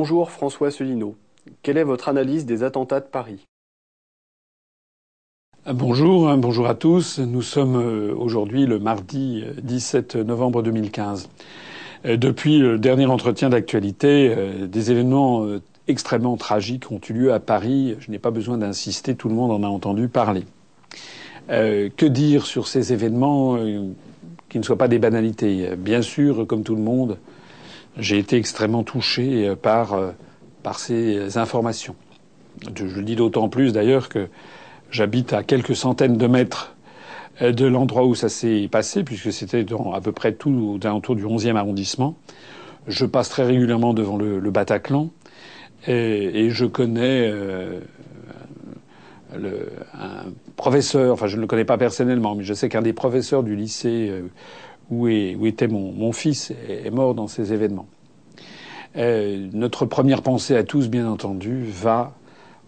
Bonjour François Asselineau. Quelle est votre analyse des attentats de Paris? Bonjour, hein, bonjour à tous. Nous sommes euh, aujourd'hui le mardi 17 euh, novembre 2015. Euh, depuis le dernier entretien d'actualité, des événements extrêmement tragiques ont eu lieu à Paris. Je n'ai pas besoin d'insister, tout le monde en a entendu parler. que dire sur ces événements qui ne soient pas des banalités? Bien sûr, comme tout le monde, j'ai été extrêmement touché par, par ces informations. Je, le dis d'autant plus d'ailleurs que J'habite à quelques centaines de mètres euh, de l'endroit où ça s'est passé, puisque c'était dans à peu près tout aux alentours du 11e arrondissement. Je passe très régulièrement devant le, Bataclan et, je connais euh, le, un professeur, enfin je ne le connais pas personnellement, mais je sais qu'un des professeurs du lycée euh, où, était mon, fils est, mort dans ces événements. Euh, notre première pensée à tous, bien entendu, va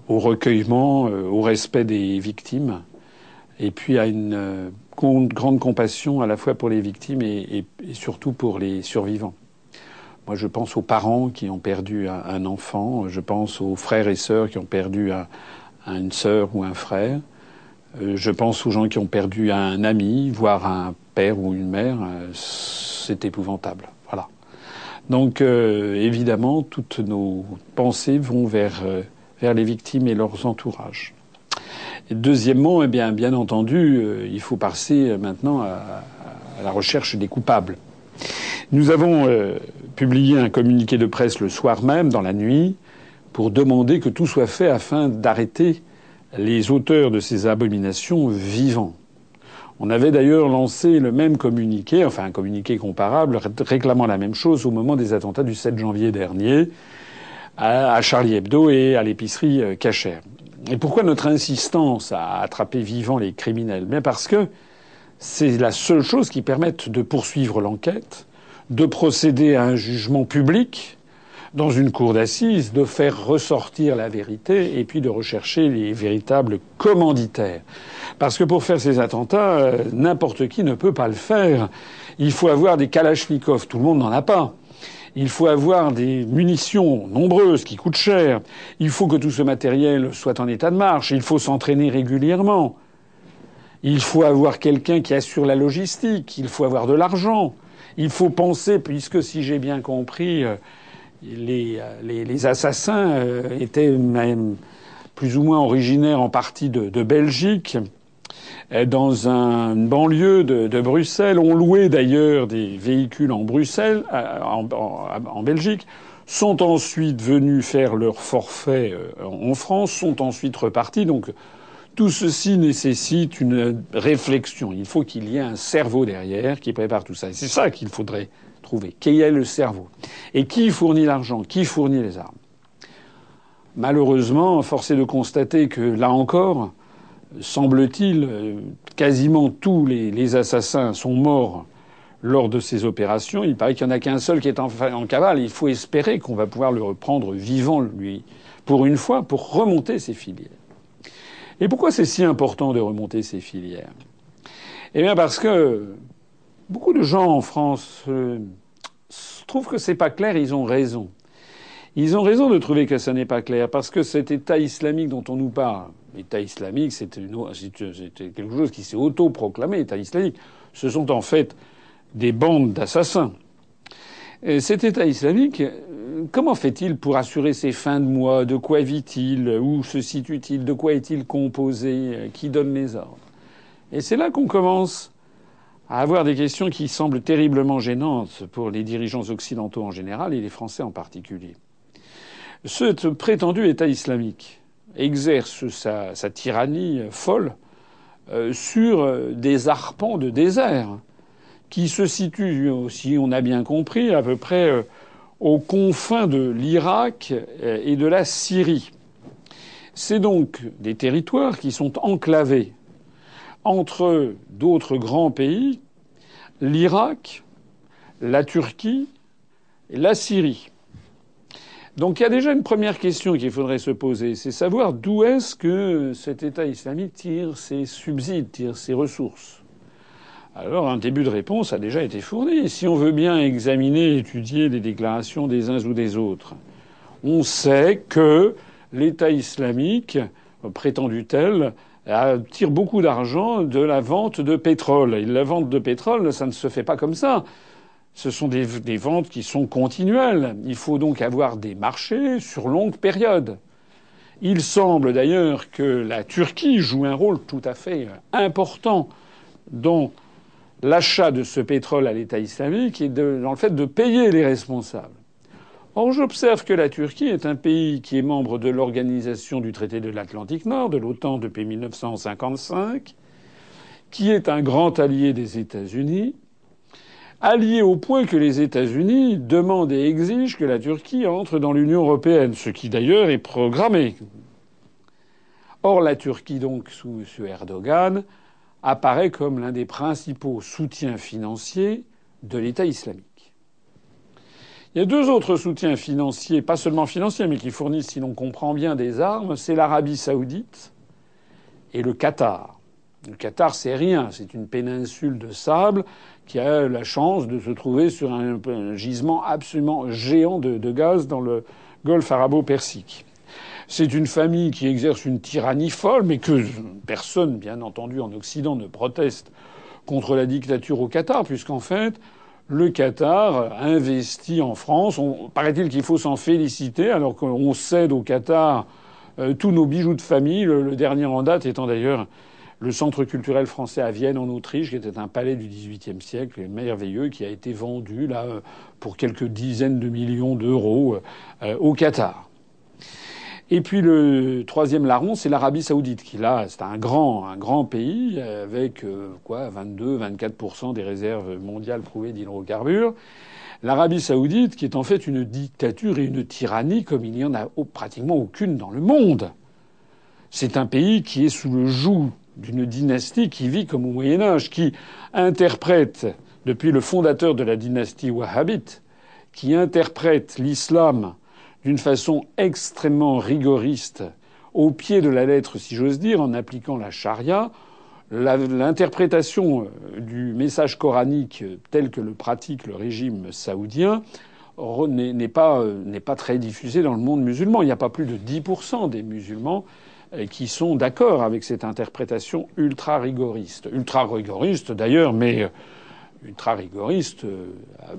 au recueillement, euh, au respect des victimes, et puis à une euh, grande compassion à la fois pour les victimes et, surtout pour les survivants. Moi, je pense aux parents qui ont perdu un, enfant, je pense aux frères et sœurs qui ont perdu une sœur ou un frère, je pense aux gens qui ont perdu un ami, voire un ou une mère. C'est épouvantable. Voilà. Donc, évidemment, toutes nos pensées vont vers vers les victimes et leurs entourages. Et deuxièmement, eh bien, bien entendu, euh, il faut passer maintenant à, la recherche des coupables. Nous avons euh, publié un communiqué de presse le soir même, dans la nuit, pour demander que tout soit fait afin d'arrêter les auteurs de ces abominations vivants. On avait d'ailleurs lancé le même communiqué, enfin un communiqué comparable, réclamant la même chose au moment des attentats du 7 janvier dernier, à Charlie Hebdo et à l'épicerie euh, cachère. Et pourquoi notre insistance à attraper vivant les criminels? Bien parce que c'est la seule chose qui permette de poursuivre l'enquête, de procéder à un jugement public dans une cour d'assises, de faire ressortir la vérité et puis de rechercher les véritables commanditaires. Parce que pour faire ces attentats, euh, n'importe qui ne peut pas le faire. Il faut avoir des kalachnikovs. Tout le monde n'en a pas. Il faut avoir des munitions nombreuses qui coûtent cher. Il faut que tout ce matériel soit en état de marche. Il faut s'entraîner régulièrement. Il faut avoir quelqu'un qui assure la logistique. Il faut avoir de l'argent. Il faut penser, puisque si j'ai bien compris, euh, les, euh, les, assassins euh, étaient même plus ou moins originaires en partie de, Belgique dans une banlieue de, Bruxelles. On louait d'ailleurs des véhicules en Bruxelles, euh, en, Belgique, sont ensuite venus faire leur forfait euh, en France, sont ensuite repartis. Donc tout ceci nécessite une réflexion. Il faut qu'il y ait un cerveau derrière qui prépare tout ça. C'est ça qu'il faudrait trouver. Qui est le cerveau Et qui fournit l'argent Qui fournit les armes Malheureusement, force est de constater que là encore, semble-t-il, euh, quasiment tous les, assassins sont morts lors de ces opérations. Il paraît qu'il n'y en a qu'un seul qui est en, cavale. Il faut espérer qu'on va pouvoir le reprendre vivant, lui, pour une fois, pour remonter ses filières. Et pourquoi c'est si important de remonter ces filières? Eh bien parce que beaucoup de gens en France euh, trouvent que c'est pas clair, ils ont raison. Ils ont raison de trouver que ça n'est pas clair, parce que cet État islamique dont on nous parle, l'État islamique, c'était quelque chose qui s'est auto-proclamé, État islamique. Ce sont en fait des bandes d'assassins. cet État islamique, comment fait-il pour assurer ses fins de mois? De quoi vit-il? Où se situe-t-il? De quoi est-il composé? Qui donne les ordres? Et c'est là qu'on commence à avoir des questions qui semblent terriblement gênantes pour les dirigeants occidentaux en général et les Français en particulier. Ce prétendu État islamique exerce sa, tyrannie folle euh, sur euh, des arpents de désert qui se situent, si on a bien compris, à peu près euh, aux confins de l'Irak et de la Syrie. C'est donc des territoires qui sont enclavés entre d'autres grands pays, l'Irak, la Turquie et la Syrie. Donc il y a déjà une première question qu'il faudrait se poser, c'est savoir d'où est-ce que cet État islamique tire ses subsides, tire ses ressources. Alors un début de réponse a déjà été fourni. Si on veut bien examiner, étudier les déclarations des uns ou des autres, On sait que l'État islamique, prétendu tel, tire beaucoup d'argent de la vente de pétrole. La vente de pétrole, ça ne se fait pas comme ça. Ce sont des, des ventes qui sont continuelles. Il faut donc avoir des marchés sur longue période. Il semble d'ailleurs que la Turquie joue un rôle tout à fait important dans l'achat de ce pétrole à l'État islamique et dans le fait de payer les responsables. Or, j'observe que la Turquie est un pays qui est membre de l'Organisation du traité de l'Atlantique Nord, de l'OTAN depuis 1955, qui est un grand allié des États-Unis, allié au point que les États-Unis demandent et exigent que la Turquie entre dans l'Union européenne, ce qui d'ailleurs est programmé. Or, la Turquie, donc, sous, Erdogan, apparaît comme l'un des principaux soutiens financiers de l'État islamique. Il y a deux autres soutiens financiers, pas seulement financiers, mais qui fournissent, si l'on comprend bien, des armes, c'est l'Arabie saoudite et le Qatar. Le Qatar, c'est rien, c'est une péninsule de sable qui a la chance de se trouver sur un, gisement absolument géant de, gaz dans le golfe arabo-persique. C'est une famille qui exerce une tyrannie folle, mais que personne, bien entendu, en Occident ne proteste contre la dictature au Qatar, puisqu'en fait, le Qatar investit en France. Paraît-il qu'il faut s'en féliciter, alors qu'on cède au Qatar euh, tous nos bijoux de famille, le dernier en date étant d'ailleurs le centre culturel français à Vienne en Autriche, qui était un palais du XVIIIe siècle, merveilleux, qui a été vendu là pour quelques dizaines de millions d'euros euh, au Qatar. Et puis le troisième larron, c'est l'Arabie Saoudite, qui là, c'est un grand, un grand pays avec euh, quoi, 22, 24% des réserves mondiales prouvées d'hydrocarbures. L'Arabie Saoudite, qui est en fait une dictature et une tyrannie comme il n'y en a pratiquement aucune dans le monde. C'est un pays qui est sous le joug d'une dynastie qui vit comme au Moyen Âge, qui interprète, depuis le fondateur de la dynastie wahhabite, qui interprète l'islam d'une façon extrêmement rigoriste, au pied de la lettre, si j'ose dire, en appliquant la charia, l'interprétation euh, du message coranique tel que le pratique le régime saoudien n'est pas, euh, très diffusée dans le monde musulman. Il n'y a pas plus de 10% des musulmans qui sont d'accord avec cette interprétation ultra rigoriste. Ultra rigoriste d'ailleurs, mais euh, ultra rigoriste euh,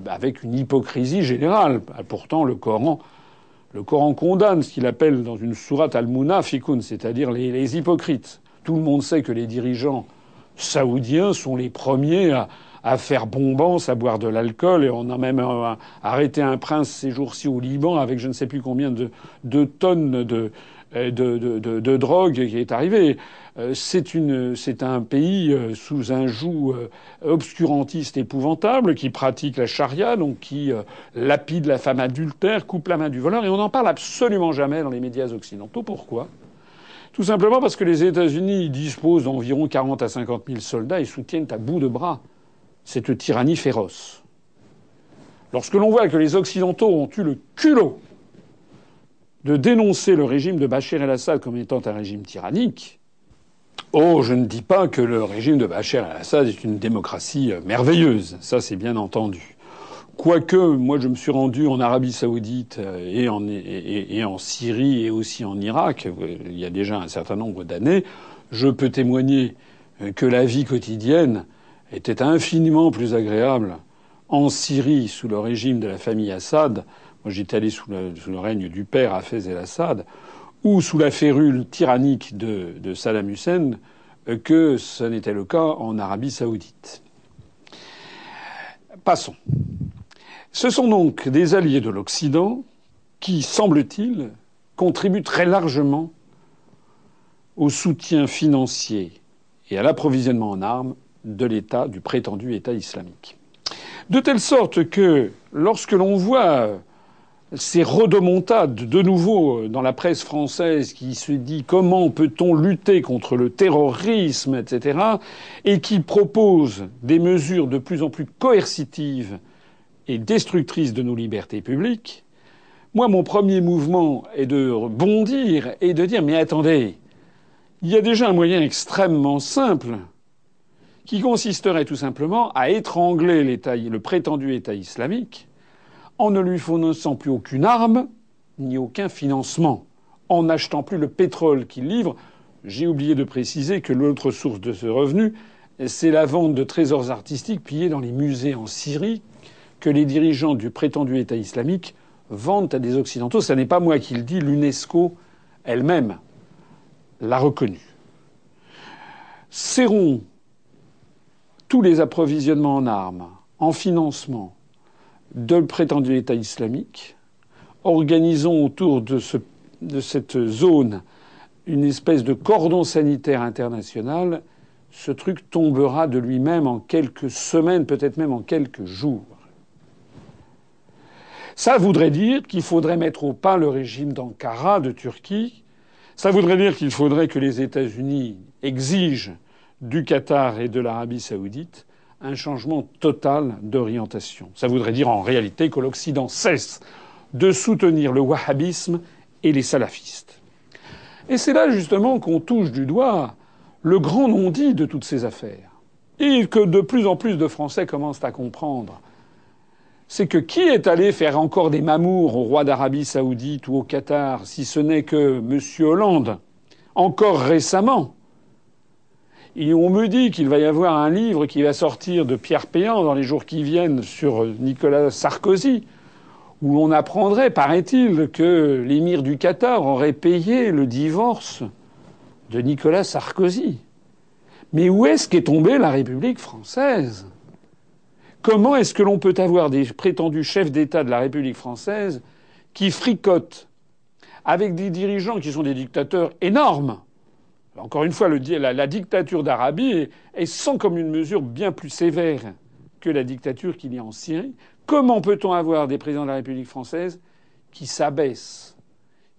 avec une hypocrisie générale. Pourtant, le Coran, le Coran condamne ce qu'il appelle dans une sourate al-munafiqun, c'est-à-dire les, hypocrites. Tout le monde sait que les dirigeants saoudiens sont les premiers à, faire bombance, à boire de l'alcool, et on a même euh, arrêté un prince ces jours-ci au Liban avec je ne sais plus combien de tonnes de, de, de, de, drogue qui est arrivé. Euh, c'est un pays euh, sous un joug euh, obscurantiste épouvantable qui pratique la charia, donc qui lapide la femme adultère, coupe la main du voleur, et on n'en parle absolument jamais dans les médias occidentaux. Pourquoi? Tout simplement parce que les États-Unis disposent d'environ 40 à 50 000 soldats et soutiennent à bout de bras cette tyrannie féroce. Lorsque l'on voit que les Occidentaux ont eu le culot de dénoncer le régime de Bachar el-Assad comme étant un régime tyrannique, oh, je ne dis pas que le régime de Bachar el-Assad est une démocratie euh, merveilleuse. Ça, c'est bien entendu. Quoique, moi, je me suis rendu en Arabie Saoudite euh, et en, Syrie et aussi en Irak, euh, il y a déjà un certain nombre d'années, je peux témoigner que la vie quotidienne était infiniment plus agréable en Syrie sous le régime de la famille Assad moi, j'étais allé sous le, règne du père Hafez el-Assad, ou sous la férule tyrannique de, Saddam Hussein, euh, que ce n'était le cas en Arabie saoudite. Passons. Ce sont donc des alliés de l'Occident qui, semble-t-il, contribuent très largement au soutien financier et à l'approvisionnement en armes de l'État, du prétendu État islamique. De telle sorte que lorsque l'on voit ces redemontades de nouveau dans la presse française qui se dit comment peut-on lutter contre le terrorisme, etc., et qui propose des mesures de plus en plus coercitives et destructrices de nos libertés publiques, moi, mon premier mouvement est de bondir et de dire mais attendez, il y a déjà un moyen extrêmement simple qui consisterait tout simplement à étrangler le prétendu État islamique en ne lui fournissant plus aucune arme ni aucun financement en n'achetant plus le pétrole qu'ils livrent. J'ai oublié de préciser que l'autre source de ce revenu, c'est la vente de trésors artistiques pillés dans les musées en Syrie que les dirigeants du prétendu État islamique vendent à des Occidentaux. Ce n'est pas moi qui le dis, l'UNESCO elle-même l'a reconnu. Serrons tous les approvisionnements en armes, en financement de prétendu État islamique, organisons autour de, ce, de cette zone une espèce de cordon sanitaire international, ce truc tombera de lui-même en quelques semaines, peut-être même en quelques jours. Ça voudrait dire qu'il faudrait mettre au pas le régime d'Ankara, de Turquie. Ça voudrait dire qu'il faudrait que les États-Unis exigent du Qatar et de l'Arabie saoudite un changement total d'orientation. Ça voudrait dire en réalité que l'Occident cesse de soutenir le wahhabisme et les salafistes. Et c'est là justement qu'on touche du doigt le grand non-dit de toutes ces affaires. Et que de plus en plus de Français commencent à comprendre c'est que qui est allé faire encore des mamours au roi d'Arabie saoudite ou au Qatar, si ce n'est que M. Hollande, encore récemment on me dit qu'il va y avoir un livre qui va sortir de Pierre Péan dans les jours qui viennent sur Nicolas Sarkozy, où on apprendrait, paraît-il, que l'émir du Qatar aurait payé le divorce de Nicolas Sarkozy. Mais où est-ce qu'est tombée la République française? Comment est-ce que l'on peut avoir des prétendus chefs d'État de la République française qui fricotent avec des dirigeants qui sont des dictateurs énormes? Encore une fois, la, dictature d'Arabie est, sans commune mesure bien plus sévère que la dictature qu'il y a en Syrie. Comment peut-on avoir des présidents de la République française qui s'abaissent,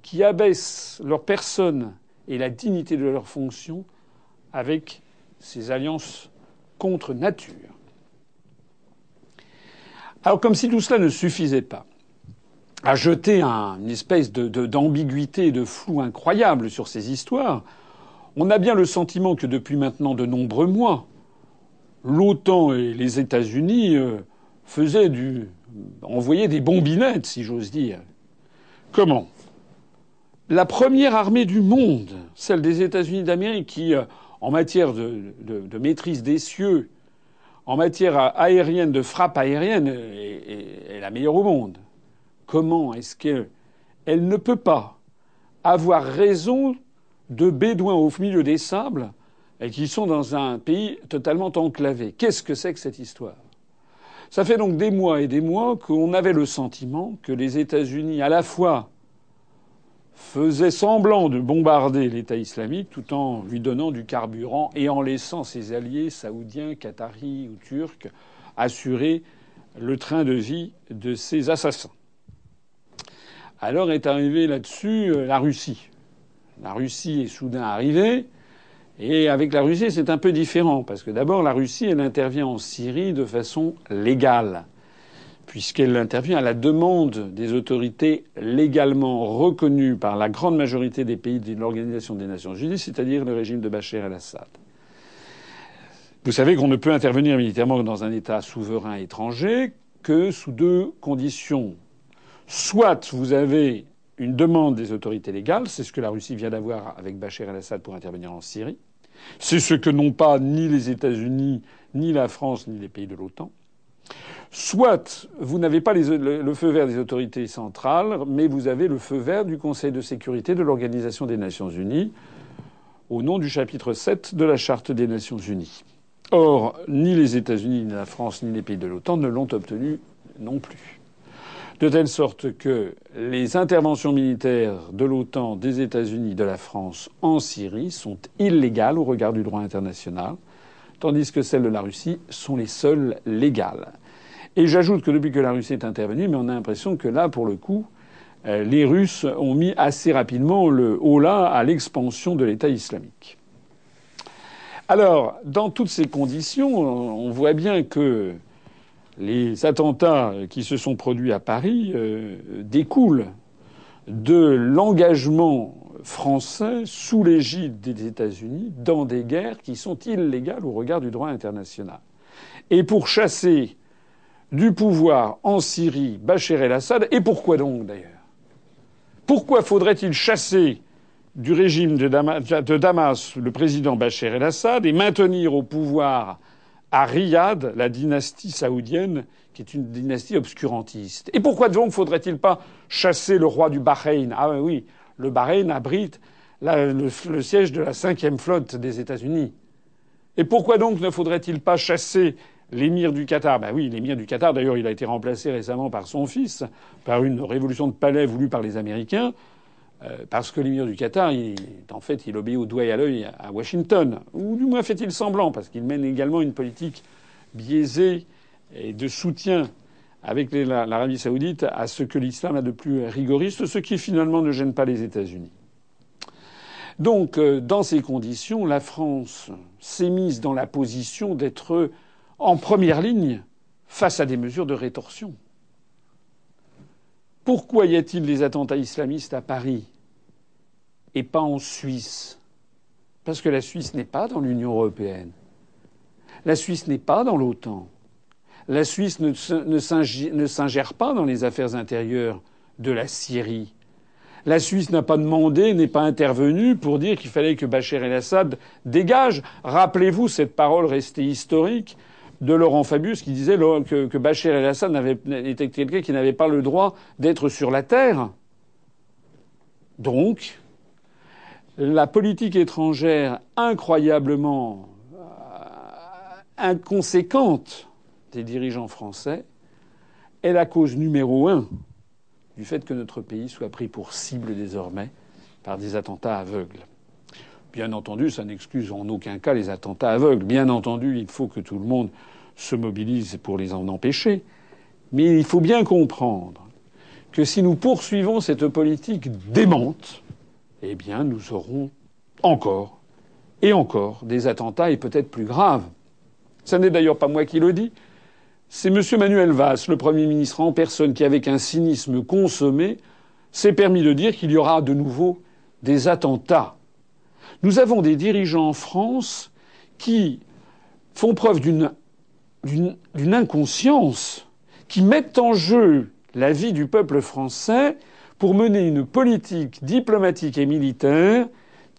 qui abaissent leur personne et la dignité de leur fonction avec ces alliances contre nature? Alors comme si tout cela ne suffisait pas à jeter une espèce d'ambiguïté et de flou incroyable sur ces histoires, on a bien le sentiment que depuis maintenant de nombreux mois, l'OTAN et les États-Unis euh, faisaient du, envoyaient des bombinettes, si j'ose dire. Comment? La première armée du monde, celle des États-Unis d'Amérique, qui, euh, en matière de maîtrise des cieux, en matière aérienne, de frappe aérienne, est, la meilleure au monde. Comment est-ce qu'elle ne peut pas avoir raison de bédouins au milieu des sables et qui sont dans un pays totalement enclavé Qu'est-ce que c'est que cette histoire? Ça fait donc des mois et des mois qu'on avait le sentiment que les États-Unis, à la fois faisait semblant de bombarder l'État islamique tout en lui donnant du carburant et en laissant ses alliés saoudiens, qataris ou turcs assurer le train de vie de ces assassins. Alors est arrivée là-dessus euh, la Russie. La Russie est soudain arrivée. Et avec la Russie, c'est un peu différent, parce que d'abord, la Russie, elle intervient en Syrie de façon légale puisqu'elle intervient à la demande des autorités légalement reconnues par la grande majorité des pays de l'Organisation des Nations Unies, c'est-à-dire le régime de Bachar el-Assad. Vous savez qu'on ne peut intervenir militairement dans un État souverain étranger que sous deux conditions. Soit vous avez une demande des autorités légales, c'est ce que la Russie vient d'avoir avec Bachar el-Assad pour intervenir en Syrie. C'est ce que n'ont pas ni les États-Unis, ni la France, ni les pays de l'OTAN. Soit vous n'avez pas le, feu vert des autorités centrales, mais vous avez le feu vert du Conseil de sécurité de l'Organisation des Nations Unies, au nom du chapitre 7 de la Charte des Nations Unies. Or, ni les États-Unis, ni la France, ni les pays de l'OTAN ne l'ont obtenu non plus. De telle sorte que les interventions militaires de l'OTAN, des États-Unis, de la France en Syrie sont illégales au regard du droit international, tandis que celles de la Russie sont les seules légales. Et j'ajoute que depuis que la Russie est intervenue, mais on a l'impression que là, pour le coup, euh, les Russes ont mis assez rapidement le haut-là à l'expansion de l'État islamique. Alors, dans toutes ces conditions, on voit bien que les attentats qui se sont produits à Paris euh, découlent de l'engagement français sous l'égide des États-Unis dans des guerres qui sont illégales au regard du droit international. Et pour chasser du pouvoir en Syrie Bachar el-Assad. Et pourquoi donc d'ailleurs? Pourquoi faudrait-il chasser du régime de Damas, le président Bachar el-Assad et maintenir au pouvoir à Riyad la dynastie saoudienne qui est une dynastie obscurantiste. Et pourquoi donc faudrait-il pas chasser le roi du Bahreïn? Ah oui, le Bahreïn abrite le, siège de la cinquième flotte des États-Unis. Et pourquoi donc ne faudrait-il pas chasser l'émir du Qatar? Ben oui, l'émir du Qatar, d'ailleurs, il a été remplacé récemment par son fils, par une révolution de palais voulue par les Américains. Euh, parce que l'émir du Qatar, en fait, il obéit au doigt et à l'œil à Washington. Ou du moins fait-il semblant, parce qu'il mène également une politique biaisée et de soutien avec l'Arabie saoudite à ce que l'islam a de plus rigoriste, ce qui finalement ne gêne pas les États-Unis. Donc, euh, dans ces conditions, la France s'est mise dans la position d'être en première ligne face à des mesures de rétorsion. Pourquoi y a-t-il des attentats islamistes à Paris et pas en Suisse? Parce que la Suisse n'est pas dans l'Union européenne. La Suisse n'est pas dans l'OTAN. La Suisse ne, s'ingère pas dans les affaires intérieures de la Syrie. La Suisse n'a pas demandé, n'est pas intervenue pour dire qu'il fallait que Bachar el-Assad dégage. Rappelez-vous cette parole restée historique de Laurent Fabius qui disait que, Bachar el-Assad était quelqu'un qui n'avait pas le droit d'être sur la terre. Donc, la politique étrangère incroyablement euh, inconséquente des dirigeants français est la cause numéro un du fait que notre pays soit pris pour cible désormais par des attentats aveugles. Bien entendu, ça n'excuse en aucun cas les attentats aveugles. Bien entendu, il faut que tout le monde se mobilise pour les en empêcher. Mais il faut bien comprendre que si nous poursuivons cette politique démente, eh bien, nous aurons encore et encore des attentats et peut-être plus graves. Ce n'est d'ailleurs pas moi qui le dis. C'est M. Manuel Valls, le Premier ministre en personne, qui, avec un cynisme consommé, s'est permis de dire qu'il y aura de nouveau des attentats. Nous avons des dirigeants en France qui font preuve d'une inconscience, qui mettent en jeu la vie du peuple français pour mener une politique diplomatique et militaire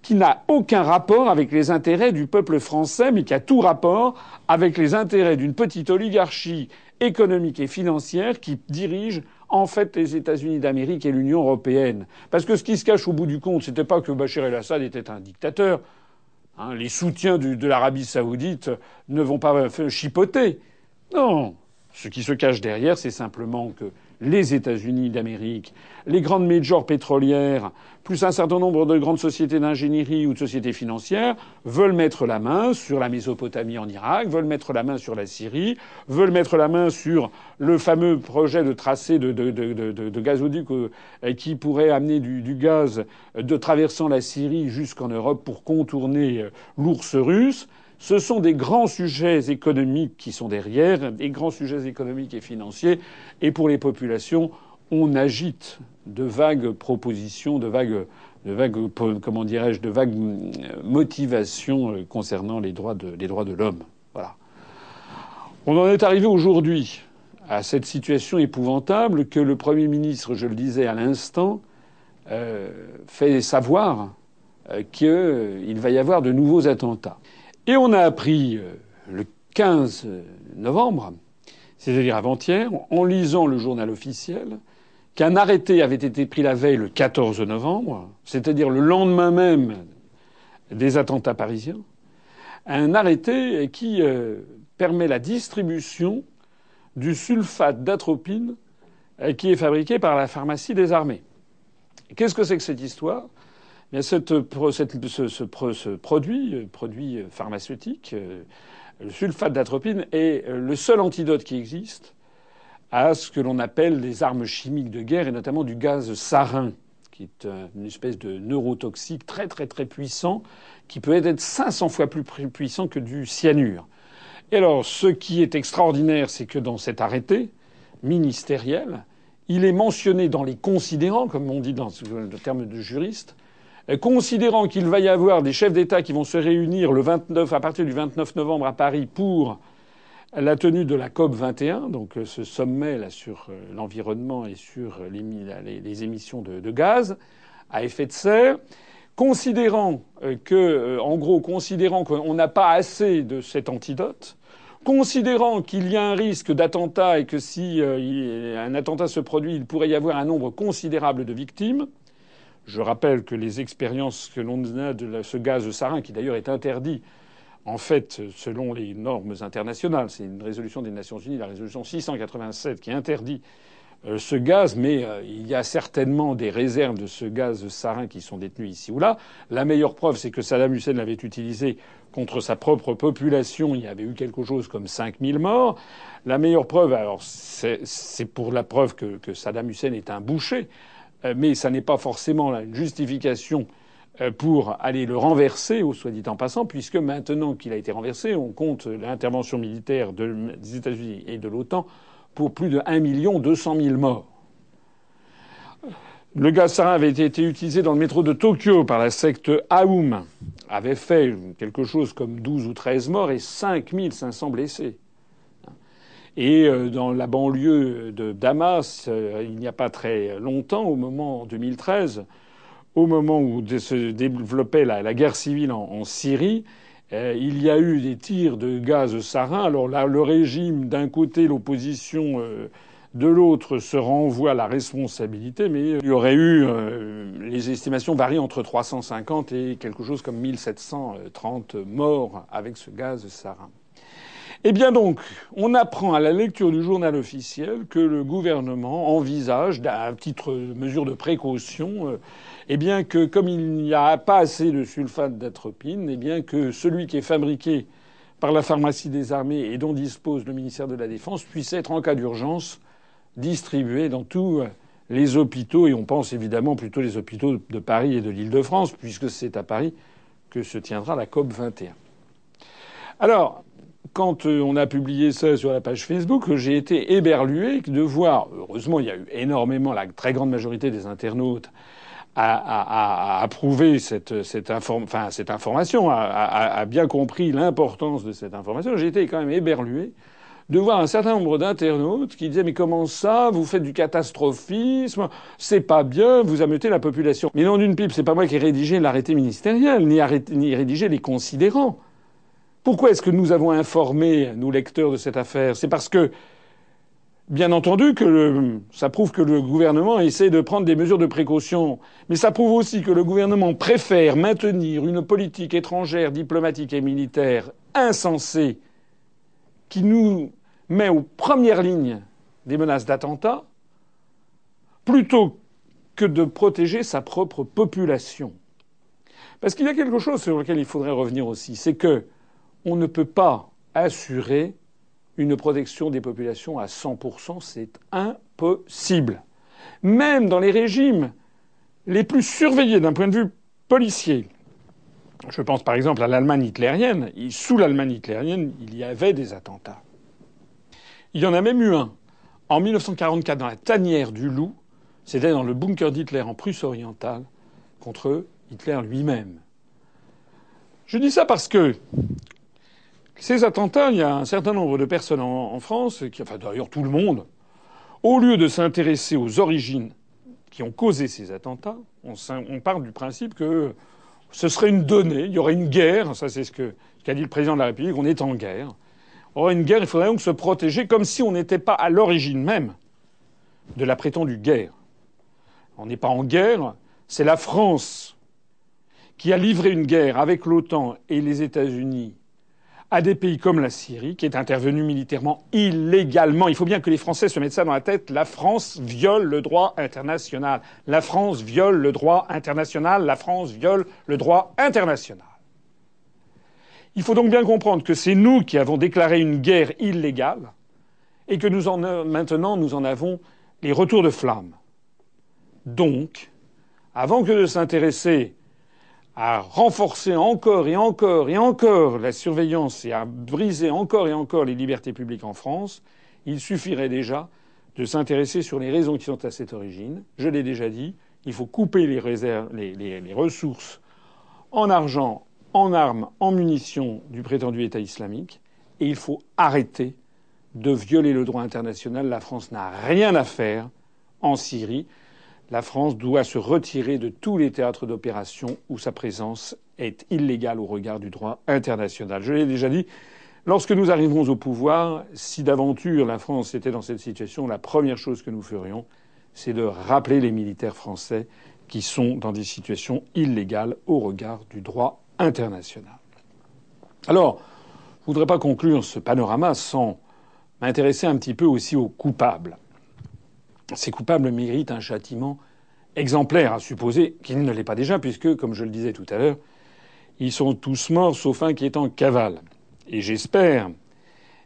qui n'a aucun rapport avec les intérêts du peuple français, mais qui a tout rapport avec les intérêts d'une petite oligarchie économique et financière qui dirige en fait les États-Unis d'Amérique et l'Union européenne. Parce que ce qui se cache au bout du compte, c'était pas que Bachar el-Assad était un dictateur. Hein, les soutiens de l'Arabie saoudite ne vont pas chipoter. Non. Ce qui se cache derrière, c'est simplement que les États-Unis d'Amérique, les grandes majors pétrolières, plus un certain nombre de grandes sociétés d'ingénierie ou de sociétés financières veulent mettre la main sur la Mésopotamie en Irak, veulent mettre la main sur la Syrie, veulent mettre la main sur le fameux projet de tracé de, gazoduc euh, qui pourrait amener du, du, gaz de traversant la Syrie jusqu'en Europe pour contourner euh, l'ours russe. Ce sont des grands sujets économiques qui sont derrière, des grands sujets économiques et financiers. Et pour les populations, on agite de vagues propositions, de vagues, de vagues de vagues motivations concernant les droits de, l'homme. On en est arrivé aujourd'hui à cette situation épouvantable que le Premier ministre, je le disais à l'instant, euh, fait savoir euh, qu'il va y avoir de nouveaux attentats. Et on a appris euh, le 15 novembre, c'est-à-dire avant-hier, en lisant le journal officiel, qu'un arrêté avait été pris la veille le 14 novembre, c'est-à-dire le lendemain même des attentats parisiens, un arrêté qui euh, permet la distribution du sulfate d'atropine euh, qui est fabriqué par la pharmacie des armées. Qu'est-ce que c'est que cette histoire? Cette, ce, produit, produit pharmaceutique, le sulfate d'atropine, est le seul antidote qui existe à ce que l'on appelle les armes chimiques de guerre, et notamment du gaz sarin, qui est une espèce de neurotoxique très très très puissant, qui peut être 500 fois plus puissant que du cyanure. Et alors, ce qui est extraordinaire, c'est que dans cet arrêté ministériel, il est mentionné dans les considérants, comme on dit dans le terme de juriste, considérant qu'il va y avoir des chefs d'État qui vont se réunir le 29, à partir du 29 novembre à Paris pour la tenue de la COP 21, donc euh, ce sommet là sur euh, l'environnement et sur les, émissions de, gaz à effet de serre, considérant que, en gros, considérant qu'on n'a pas assez de cet antidote, considérant qu'il y a un risque d'attentat et que si un attentat se produit, il pourrait y avoir un nombre considérable de victimes. Je rappelle que les expériences que l'on a de ce gaz sarin, qui d'ailleurs est interdit en fait, selon les normes internationales, c'est une résolution des Nations Unies, la résolution 687, qui interdit euh, ce gaz, mais euh, il y a certainement des réserves de ce gaz sarin qui sont détenues ici ou là. La meilleure preuve, c'est que Saddam Hussein l'avait utilisé contre sa propre population. Il y avait eu quelque chose comme 5000 morts. La meilleure preuve, alors c'est pour la preuve que, Saddam Hussein est un boucher, mais ça n'est pas forcément une justification euh, pour aller le renverser, au soit dit en passant, puisque maintenant qu'il a été renversé, on compte l'intervention militaire des États-Unis et de l'OTAN pour plus de 1 million 200 000 morts. Le gaz sarin avait été utilisé dans le métro de Tokyo par la secte Aoum, avait fait quelque chose comme 12 ou 13 morts et 5500 blessés. Et euh, dans la banlieue de Damas, euh, il n'y a pas très longtemps, au moment en 2013, au moment où se développait la, guerre civile en, Syrie, euh, il y a eu des tirs de gaz sarin. Alors là, le régime, d'un côté, l'opposition de l'autre, se renvoie la responsabilité, mais il y aurait eu, les estimations varient entre 350 et quelque chose comme 1730 morts avec ce gaz sarin. Eh bien donc, on apprend à la lecture du journal officiel que le gouvernement envisage, à titre de mesure de précaution, eh bien que comme il n'y a pas assez de sulfate d'atropine, eh bien que celui qui est fabriqué par la pharmacie des armées et dont dispose le ministère de la Défense puisse être en cas d'urgence distribué dans tous les hôpitaux et on pense évidemment plutôt les hôpitaux de Paris et de l'Île-de-France puisque c'est à Paris que se tiendra la COP 21. Alors, quand euh, on a publié ça sur la page Facebook, j'ai été éberlué de voir, heureusement il y a eu énormément, la très grande majorité des internautes a, approuvé cette, information, a, bien compris l'importance de cette information, j'ai été quand même éberlué de voir un certain nombre d'internautes qui disaient mais comment ça vous faites du catastrophisme c'est pas bien vous ameutez la population. Mais non d'une pipe c'est pas moi qui ai rédigé l'arrêté ministériel ni, ni rédigé les considérants pourquoi est-ce que nous avons informé nous lecteurs de cette affaire? C'est parce que Bien entendu que ça prouve que le gouvernement essaie de prendre des mesures de précaution, mais ça prouve aussi que le gouvernement préfère maintenir une politique étrangère, diplomatique et militaire insensée qui nous met aux premières lignes des menaces d'attentats, plutôt que de protéger sa propre population. Parce qu'il y a quelque chose sur lequel il faudrait revenir aussi, c'est que on ne peut pas assurer une protection des populations à 100%, c'est impossible. Même dans les régimes les plus surveillés d'un point de vue policier, je pense par exemple à l'Allemagne hitlérienne, sous l'Allemagne hitlérienne, il y avait des attentats. Il y en a même eu un en 1944 dans la tanière du loup, c'était dans le bunker d'Hitler en Prusse orientale, contre Hitler lui-même. Je dis ça parce que ces attentats, il y a un certain nombre de personnes en, France, qui, enfin d'ailleurs tout le monde, au lieu de s'intéresser aux origines qui ont causé ces attentats, on, on part du principe que ce serait une donnée, il y aurait une guerre, ça c'est ce qu'a dit le président de la République, on est en guerre. Une guerre, il faudrait donc se protéger comme si on n'était pas à l'origine même de la prétendue guerre. On n'est pas en guerre, c'est la France qui a livré une guerre avec l'OTAN et les États-Unis à des pays comme la Syrie, qui est intervenu militairement illégalement. Il faut bien que les Français se mettent ça dans la tête. La France viole le droit international. La France viole le droit international. La France viole le droit international. Il faut donc bien comprendre que c'est nous qui avons déclaré une guerre illégale et que nous en, maintenant nous en avons les retours de flamme. Donc, avant que de s'intéresser à renforcer encore et encore et encore la surveillance et à briser encore et encore les libertés publiques en France, il suffirait déjà de s'intéresser sur les raisons qui sont à cette origine. Je l'ai déjà dit, il faut couper les, réserves, les, les ressources en argent, en armes, en munitions du prétendu État islamique, et il faut arrêter de violer le droit international. La France n'a rien à faire en Syrie. La France doit se retirer de tous les théâtres d'opération où sa présence est illégale au regard du droit international. Je l'ai déjà dit, lorsque nous arriverons au pouvoir, si d'aventure la France était dans cette situation, la première chose que nous ferions, c'est de rappeler les militaires français qui sont dans des situations illégales au regard du droit international. Alors, je ne voudrais pas conclure ce panorama sans m'intéresser un petit peu aussi aux coupables. Ces coupables méritent un châtiment exemplaire, à supposer qu'il ne l'est pas déjà, puisque, comme je le disais tout à l'heure, ils sont tous morts sauf un qui est en cavale. Et j'espère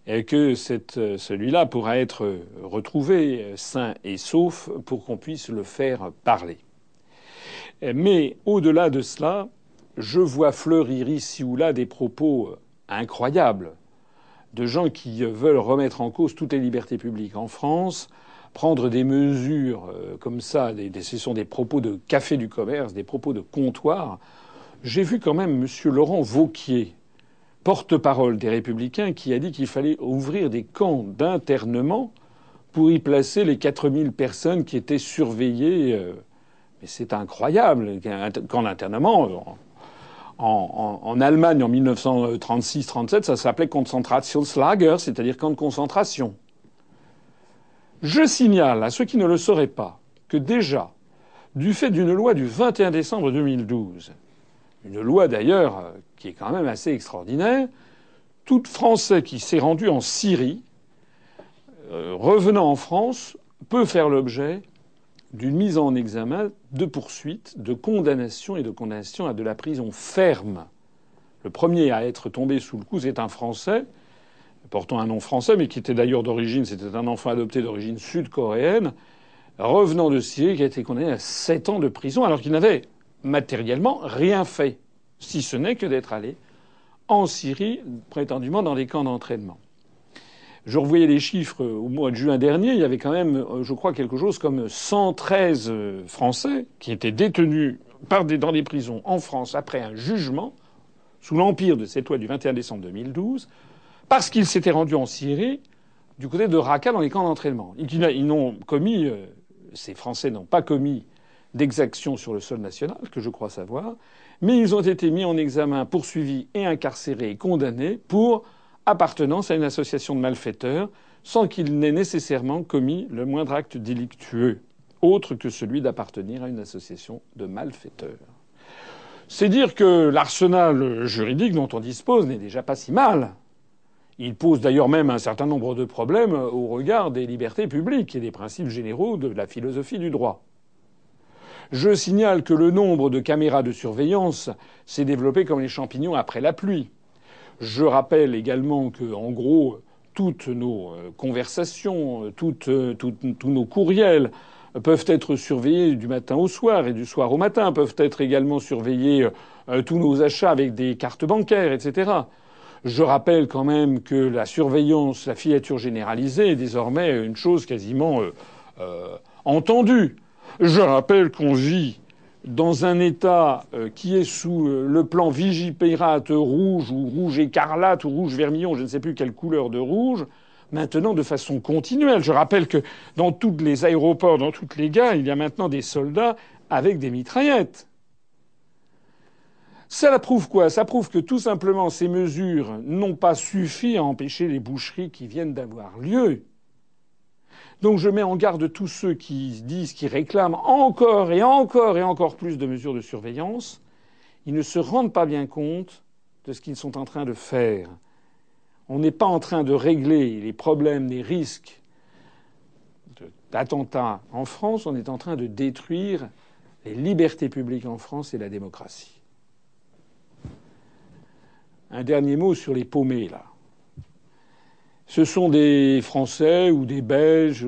que celui-là pourra être retrouvé sain et sauf pour qu'on puisse le faire parler. Mais au-delà de cela, je vois fleurir ici ou là des propos incroyables de gens qui veulent remettre en cause toutes les libertés publiques en France, prendre des mesures euh, comme ça, ce sont des propos de café du commerce, des propos de comptoir. J'ai vu quand même M. Laurent Vauquier, porte-parole des Républicains, qui a dit qu'il fallait ouvrir des camps d'internement pour y placer les 4000 personnes qui étaient surveillées. Euh. Mais c'est incroyable. Un camp d'internement, en, Allemagne en 1936-37, ça s'appelait Konzentrationslager, c'est-à-dire camp de concentration. Je signale à ceux qui ne le sauraient pas que déjà, du fait d'une loi du 21 décembre 2012, une loi d'ailleurs euh, qui est quand même assez extraordinaire, tout Français qui s'est rendu en Syrie, euh, revenant en France, peut faire l'objet d'une mise en examen, de poursuite, de condamnation et de condamnation à de la prison ferme. Le premier à être tombé sous le coup, c'est un Français, portant un nom français, mais qui était d'ailleurs d'origine, c'était un enfant adopté d'origine sud-coréenne, revenant de Syrie, qui a été condamné à sept ans de prison, alors qu'il n'avait matériellement rien fait, si ce n'est que d'être allé en Syrie, prétendument dans des camps d'entraînement. Je revoyais les chiffres au mois de juin dernier, il y avait quand même, je crois, quelque chose comme 113 euh, Français qui étaient détenus dans des prisons en France après un jugement sous l'empire de cette loi du 21 décembre 2012 parce qu'ils s'étaient rendus en Syrie du côté de Raqqa dans les camps d'entraînement. Ils n'ont commis, euh, ces Français n'ont pas commis d'exactions sur le sol national, que je crois savoir, mais ils ont été mis en examen, poursuivis et incarcérés et condamnés pour appartenance à une association de malfaiteurs sans qu'il n'ait nécessairement commis le moindre acte délictueux, autre que celui d'appartenir à une association de malfaiteurs. C'est dire que l'arsenal juridique dont on dispose n'est déjà pas si mal. Il pose d'ailleurs même un certain nombre de problèmes au regard des libertés publiques et des principes généraux de la philosophie du droit. Je signale que le nombre de caméras de surveillance s'est développé comme les champignons après la pluie. Je rappelle également que, en gros, toutes nos euh, conversations, euh, euh, tous nos courriels peuvent être surveillés du matin au soir et du soir au matin, peuvent être également surveillés tous nos achats avec des cartes bancaires, etc. Je rappelle quand même que la surveillance, la filature généralisée est désormais une chose quasiment entendue. Je rappelle qu'on vit dans un État euh, qui est sous euh, le plan Vigipirate rouge ou rouge écarlate ou rouge vermillon, je ne sais plus quelle couleur de rouge, maintenant de façon continuelle. Je rappelle que dans tous les aéroports, dans toutes les gares, il y a maintenant des soldats avec des mitraillettes. Ça prouve quoi? Ça prouve que tout simplement ces mesures n'ont pas suffi à empêcher les boucheries qui viennent d'avoir lieu. Donc je mets en garde tous ceux qui disent, qui réclament encore et encore et encore plus de mesures de surveillance. Ils ne se rendent pas bien compte de ce qu'ils sont en train de faire. On n'est pas en train de régler les problèmes, les risques d'attentats en France, on est en train de détruire les libertés publiques en France et la démocratie. Un dernier mot sur les paumés, là ce sont des Français ou des Belges,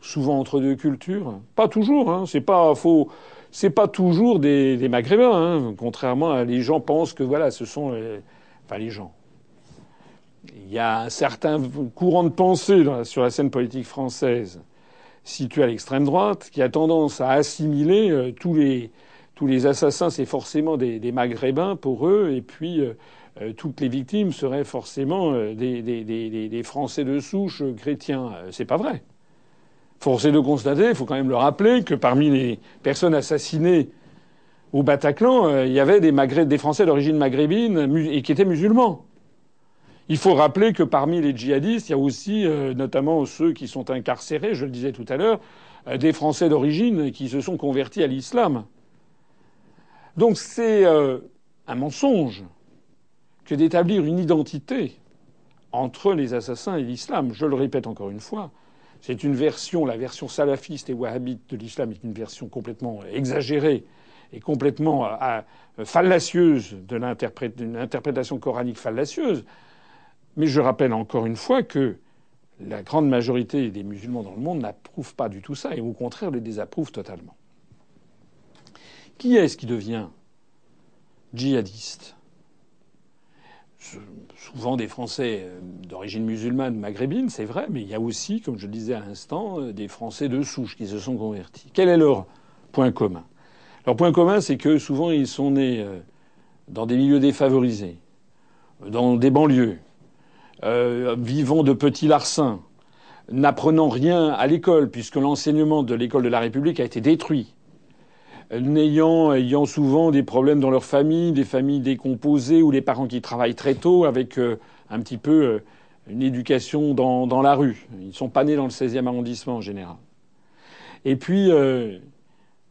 souvent entre deux cultures? Pas toujours, hein. C'est pas faux. C'est pas toujours des, Maghrébins, hein. contrairement à les gens pensent que voilà, ce sont les, enfin les gens. Il y a un certain courant de pensée sur la scène politique française situé à l'extrême droite qui a tendance à assimiler euh, tous les tous les assassins, c'est forcément des, Maghrébins pour eux, et puis euh, toutes les victimes seraient forcément euh, des, Français de souche chrétiens. C'est pas vrai. Force de constater, il faut quand même le rappeler, que parmi les personnes assassinées au Bataclan, il y avait des, des Français d'origine maghrébine et qui étaient musulmans. Il faut rappeler que parmi les djihadistes, il y a aussi, notamment ceux qui sont incarcérés, je le disais tout à l'heure, des Français d'origine qui se sont convertis à l'islam. Donc c'est un mensonge que d'établir une identité entre les assassins et l'islam. Je le répète encore une fois, c'est une version, la version salafiste et wahhabite de l'islam est une version complètement exagérée et complètement euh, euh, fallacieuse de l'interprétation coranique fallacieuse. Mais je rappelle encore une fois que la grande majorité des musulmans dans le monde n'approuvent pas du tout ça et au contraire les désapprouvent totalement. Qui est-ce qui devient djihadiste? Souvent des Français euh, d'origine musulmane maghrébine, c'est vrai, mais il y a aussi, comme je le disais à l'instant, euh, des Français de souche qui se sont convertis. Quel est leur point commun? Leur point commun, c'est que souvent ils sont nés euh, dans des milieux défavorisés, dans des banlieues, vivant de petits larcins, n'apprenant rien à l'école, puisque l'enseignement de l'école de la République a été détruit n'ayant ayant souvent des problèmes dans leur famille, des familles décomposées ou les parents qui travaillent très tôt avec euh, un petit peu euh, une éducation dans, dans, la rue. Ils sont pas nés dans le 16e arrondissement en général. Et puis euh,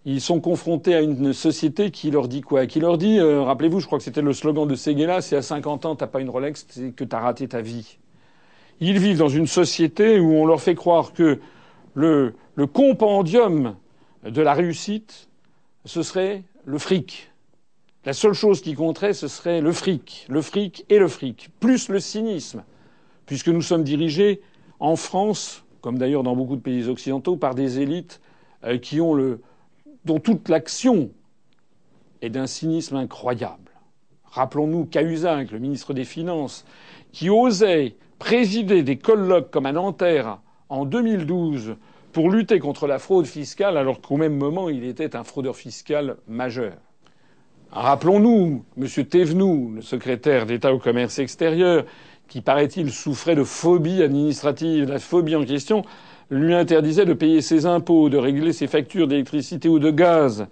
ils sont confrontés à une société qui leur dit quoi? Qui leur dit, rappelez-vous, je crois que c'était le slogan de Seguela, c'est à 50 ans t'as pas une Rolex, c'est que t'as raté ta vie. Ils vivent dans une société où on leur fait croire que le compendium de la réussite, ce serait le fric. La seule chose qui compterait, ce serait le fric, le fric et le fric, plus le cynisme, puisque nous sommes dirigés en France, comme d'ailleurs dans beaucoup de pays occidentaux, par des élites euh, dont toute l'action est d'un cynisme incroyable. Rappelons-nous Cahuzac, le ministre des Finances, qui osait présider des colloques comme à Nanterre en 2012 pour lutter contre la fraude fiscale alors qu'au même moment il était un fraudeur fiscal majeur. Rappelons-nous M. Thévenoud, le secrétaire d'État au commerce extérieur, qui paraît-il souffrait de phobie administrative. La phobie en question lui interdisait de payer ses impôts, de régler ses factures d'électricité ou de gaz.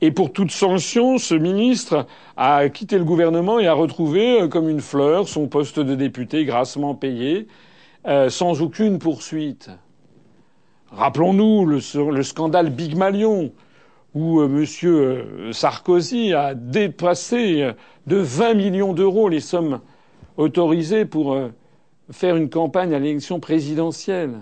Et pour toute sanction, ce ministre a quitté le gouvernement et a retrouvé, euh, comme une fleur, son poste de député grassement payé, euh, sans aucune poursuite. Rappelons-nous le, scandale Big Malion, où euh, M. Euh, Sarkozy a dépassé euh, de 20 millions d'euros les sommes autorisées pour faire une campagne à l'élection présidentielle.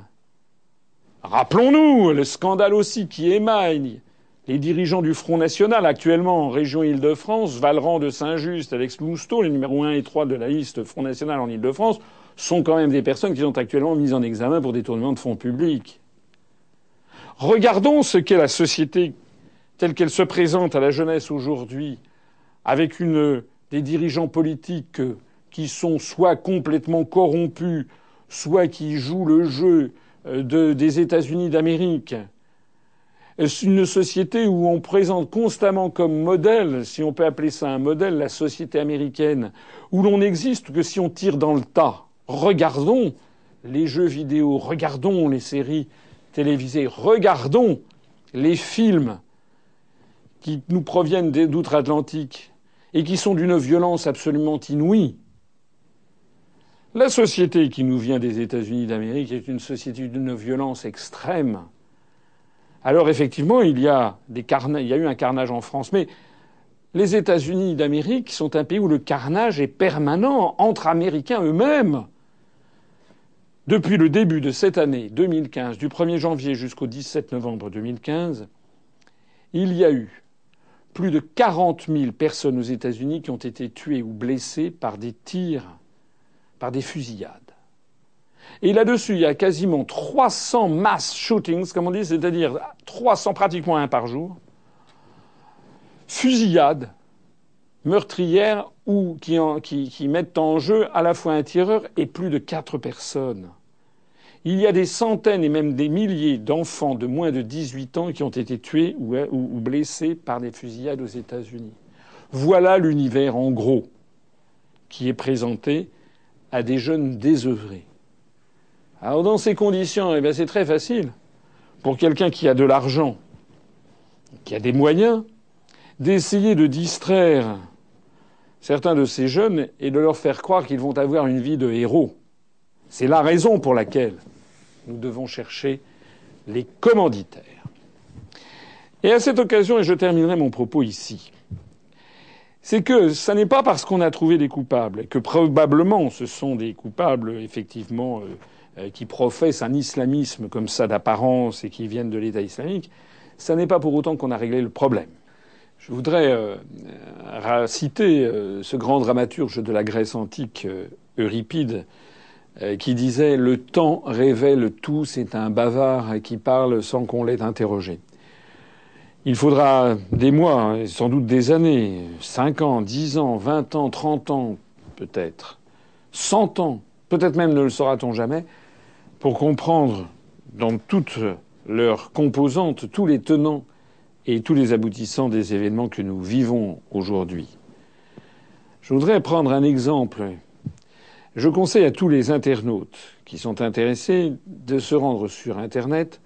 Rappelons-nous le scandale aussi qui émaille les dirigeants du Front National actuellement en région Île-de-France, Valran de Saint-Just, Alex Lousteau, les numéros 1 et 3 de la liste Front National en Île-de-France, sont quand même des personnes qui sont actuellement mises en examen pour détournement de fonds publics. Regardons ce qu'est la société telle qu'elle se présente à la jeunesse aujourd'hui, avec des dirigeants politiques qui sont soit complètement corrompus, soit qui jouent le jeu euh, de, des États-Unis d'Amérique. Une société où on présente constamment comme modèle, si on peut appeler ça un modèle, la société américaine, où l'on n'existe que si on tire dans le tas. Regardons les jeux vidéo, regardons les séries télévisés, regardons les films qui nous proviennent d'outre-Atlantique et qui sont d'une violence absolument inouïe. La société qui nous vient des États-Unis d'Amérique est une société d'une violence extrême. Alors effectivement, il y a des il y a eu un carnage en France, mais les États-Unis d'Amérique sont un pays où le carnage est permanent entre Américains eux-mêmes. Depuis le début de cette année 2015, du 1er janvier jusqu'au 17 novembre 2015, il y a eu plus de 40 000 personnes aux États-Unis qui ont été tuées ou blessées par des tirs, par des fusillades. Et là-dessus, il y a quasiment 300 mass shootings, comme on dit, c'est-à-dire 300 pratiquement un par jour, fusillades meurtrières ou qui, qui, mettent en jeu à la fois un tireur et plus de quatre personnes. Il y a des centaines et même des milliers d'enfants de moins de 18 ans qui ont été tués ou, blessés par des fusillades aux États-Unis. Voilà l'univers en gros qui est présenté à des jeunes désœuvrés. Alors dans ces conditions, eh c'est très facile pour quelqu'un qui a de l'argent, qui a des moyens, d'essayer de distraire certains de ces jeunes et de leur faire croire qu'ils vont avoir une vie de héros. C'est la raison pour laquelle nous devons chercher les commanditaires. Et à cette occasion, et je terminerai mon propos ici, c'est que ce n'est pas parce qu'on a trouvé des coupables, et que probablement ce sont des coupables, effectivement, euh, euh, qui professent un islamisme comme ça d'apparence et qui viennent de l'État islamique, ce n'est pas pour autant qu'on a réglé le problème. Je voudrais euh, citer ce grand dramaturge de la Grèce antique, Euripide, qui disait Le temps révèle tout, c'est un bavard qui parle sans qu'on l'ait interrogé. Il faudra des mois, sans doute des années, cinq ans, dix ans, vingt ans, trente ans, peut-être, cent ans, peut-être même ne le saura-t-on jamais, pour comprendre dans toutes leurs composantes tous les tenants et tous les aboutissants des événements que nous vivons aujourd'hui. Je voudrais prendre un exemple. Je conseille à tous les internautes qui sont intéressés de se rendre sur Internet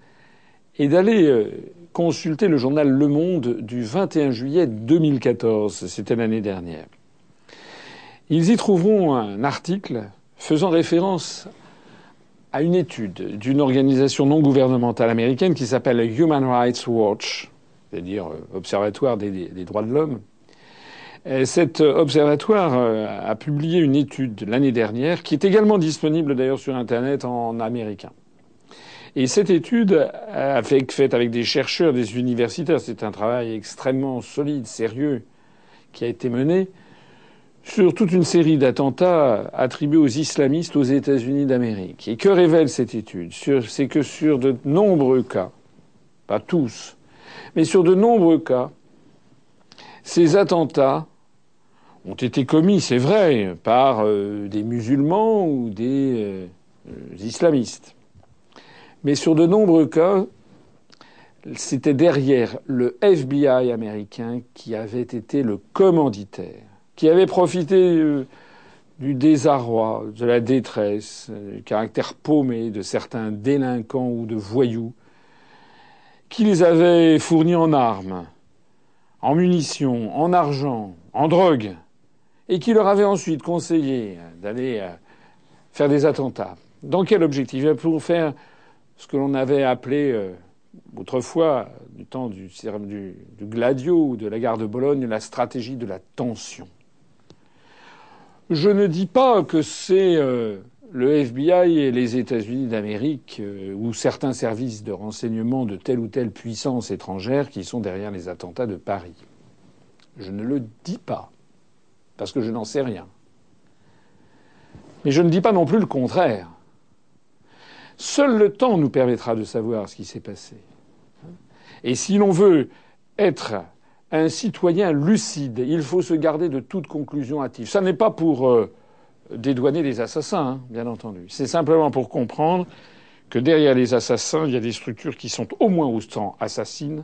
et d'aller euh, consulter le journal Le Monde du 21 juillet 2014. C'était l'année dernière. Ils y trouveront un article faisant référence à une étude d'une organisation non gouvernementale américaine qui s'appelle Human Rights Watch, c'est-à-dire euh, Observatoire des, des droits de l'homme. Cet observatoire euh, a publié une étude l'année dernière qui est également disponible d'ailleurs sur Internet en américain. Et cette étude faite avec des chercheurs, des universitaires, c'est un travail extrêmement solide, sérieux, qui a été mené sur toute une série d'attentats attribués aux islamistes aux États-Unis d'Amérique. Et que révèle cette étude? C'est que sur de nombreux cas, pas tous, mais sur de nombreux cas, ces attentats ont été commis, c'est vrai, par euh, des musulmans ou des euh, islamistes. Mais sur de nombreux cas, c'était derrière le FBI américain qui avait été le commanditaire, qui avait profité euh, du désarroi, de la détresse, euh, du caractère paumé de certains délinquants ou de voyous, qui les avait fournis en armes, en munitions, en argent, en drogue, et qui leur avait ensuite conseillé d'aller euh, faire des attentats. Dans quel objectif? Pour faire ce que l'on avait appelé euh, autrefois, du temps du, du, Gladio ou de la gare de Bologne, la stratégie de la tension. Je ne dis pas que c'est euh, le FBI et les États-Unis d'Amérique ou certains services de renseignement de telle ou telle puissance étrangère qui sont derrière les attentats de Paris. Je ne le dis pas, parce que je n'en sais rien. Mais je ne dis pas non plus le contraire. Seul le temps nous permettra de savoir ce qui s'est passé. Et si l'on veut être un citoyen lucide, il faut se garder de toute conclusion hâtive. Ça n'est pas pour euh, dédouaner les assassins, hein, bien entendu. C'est simplement pour comprendre que derrière les assassins, il y a des structures qui sont au moins autant assassines.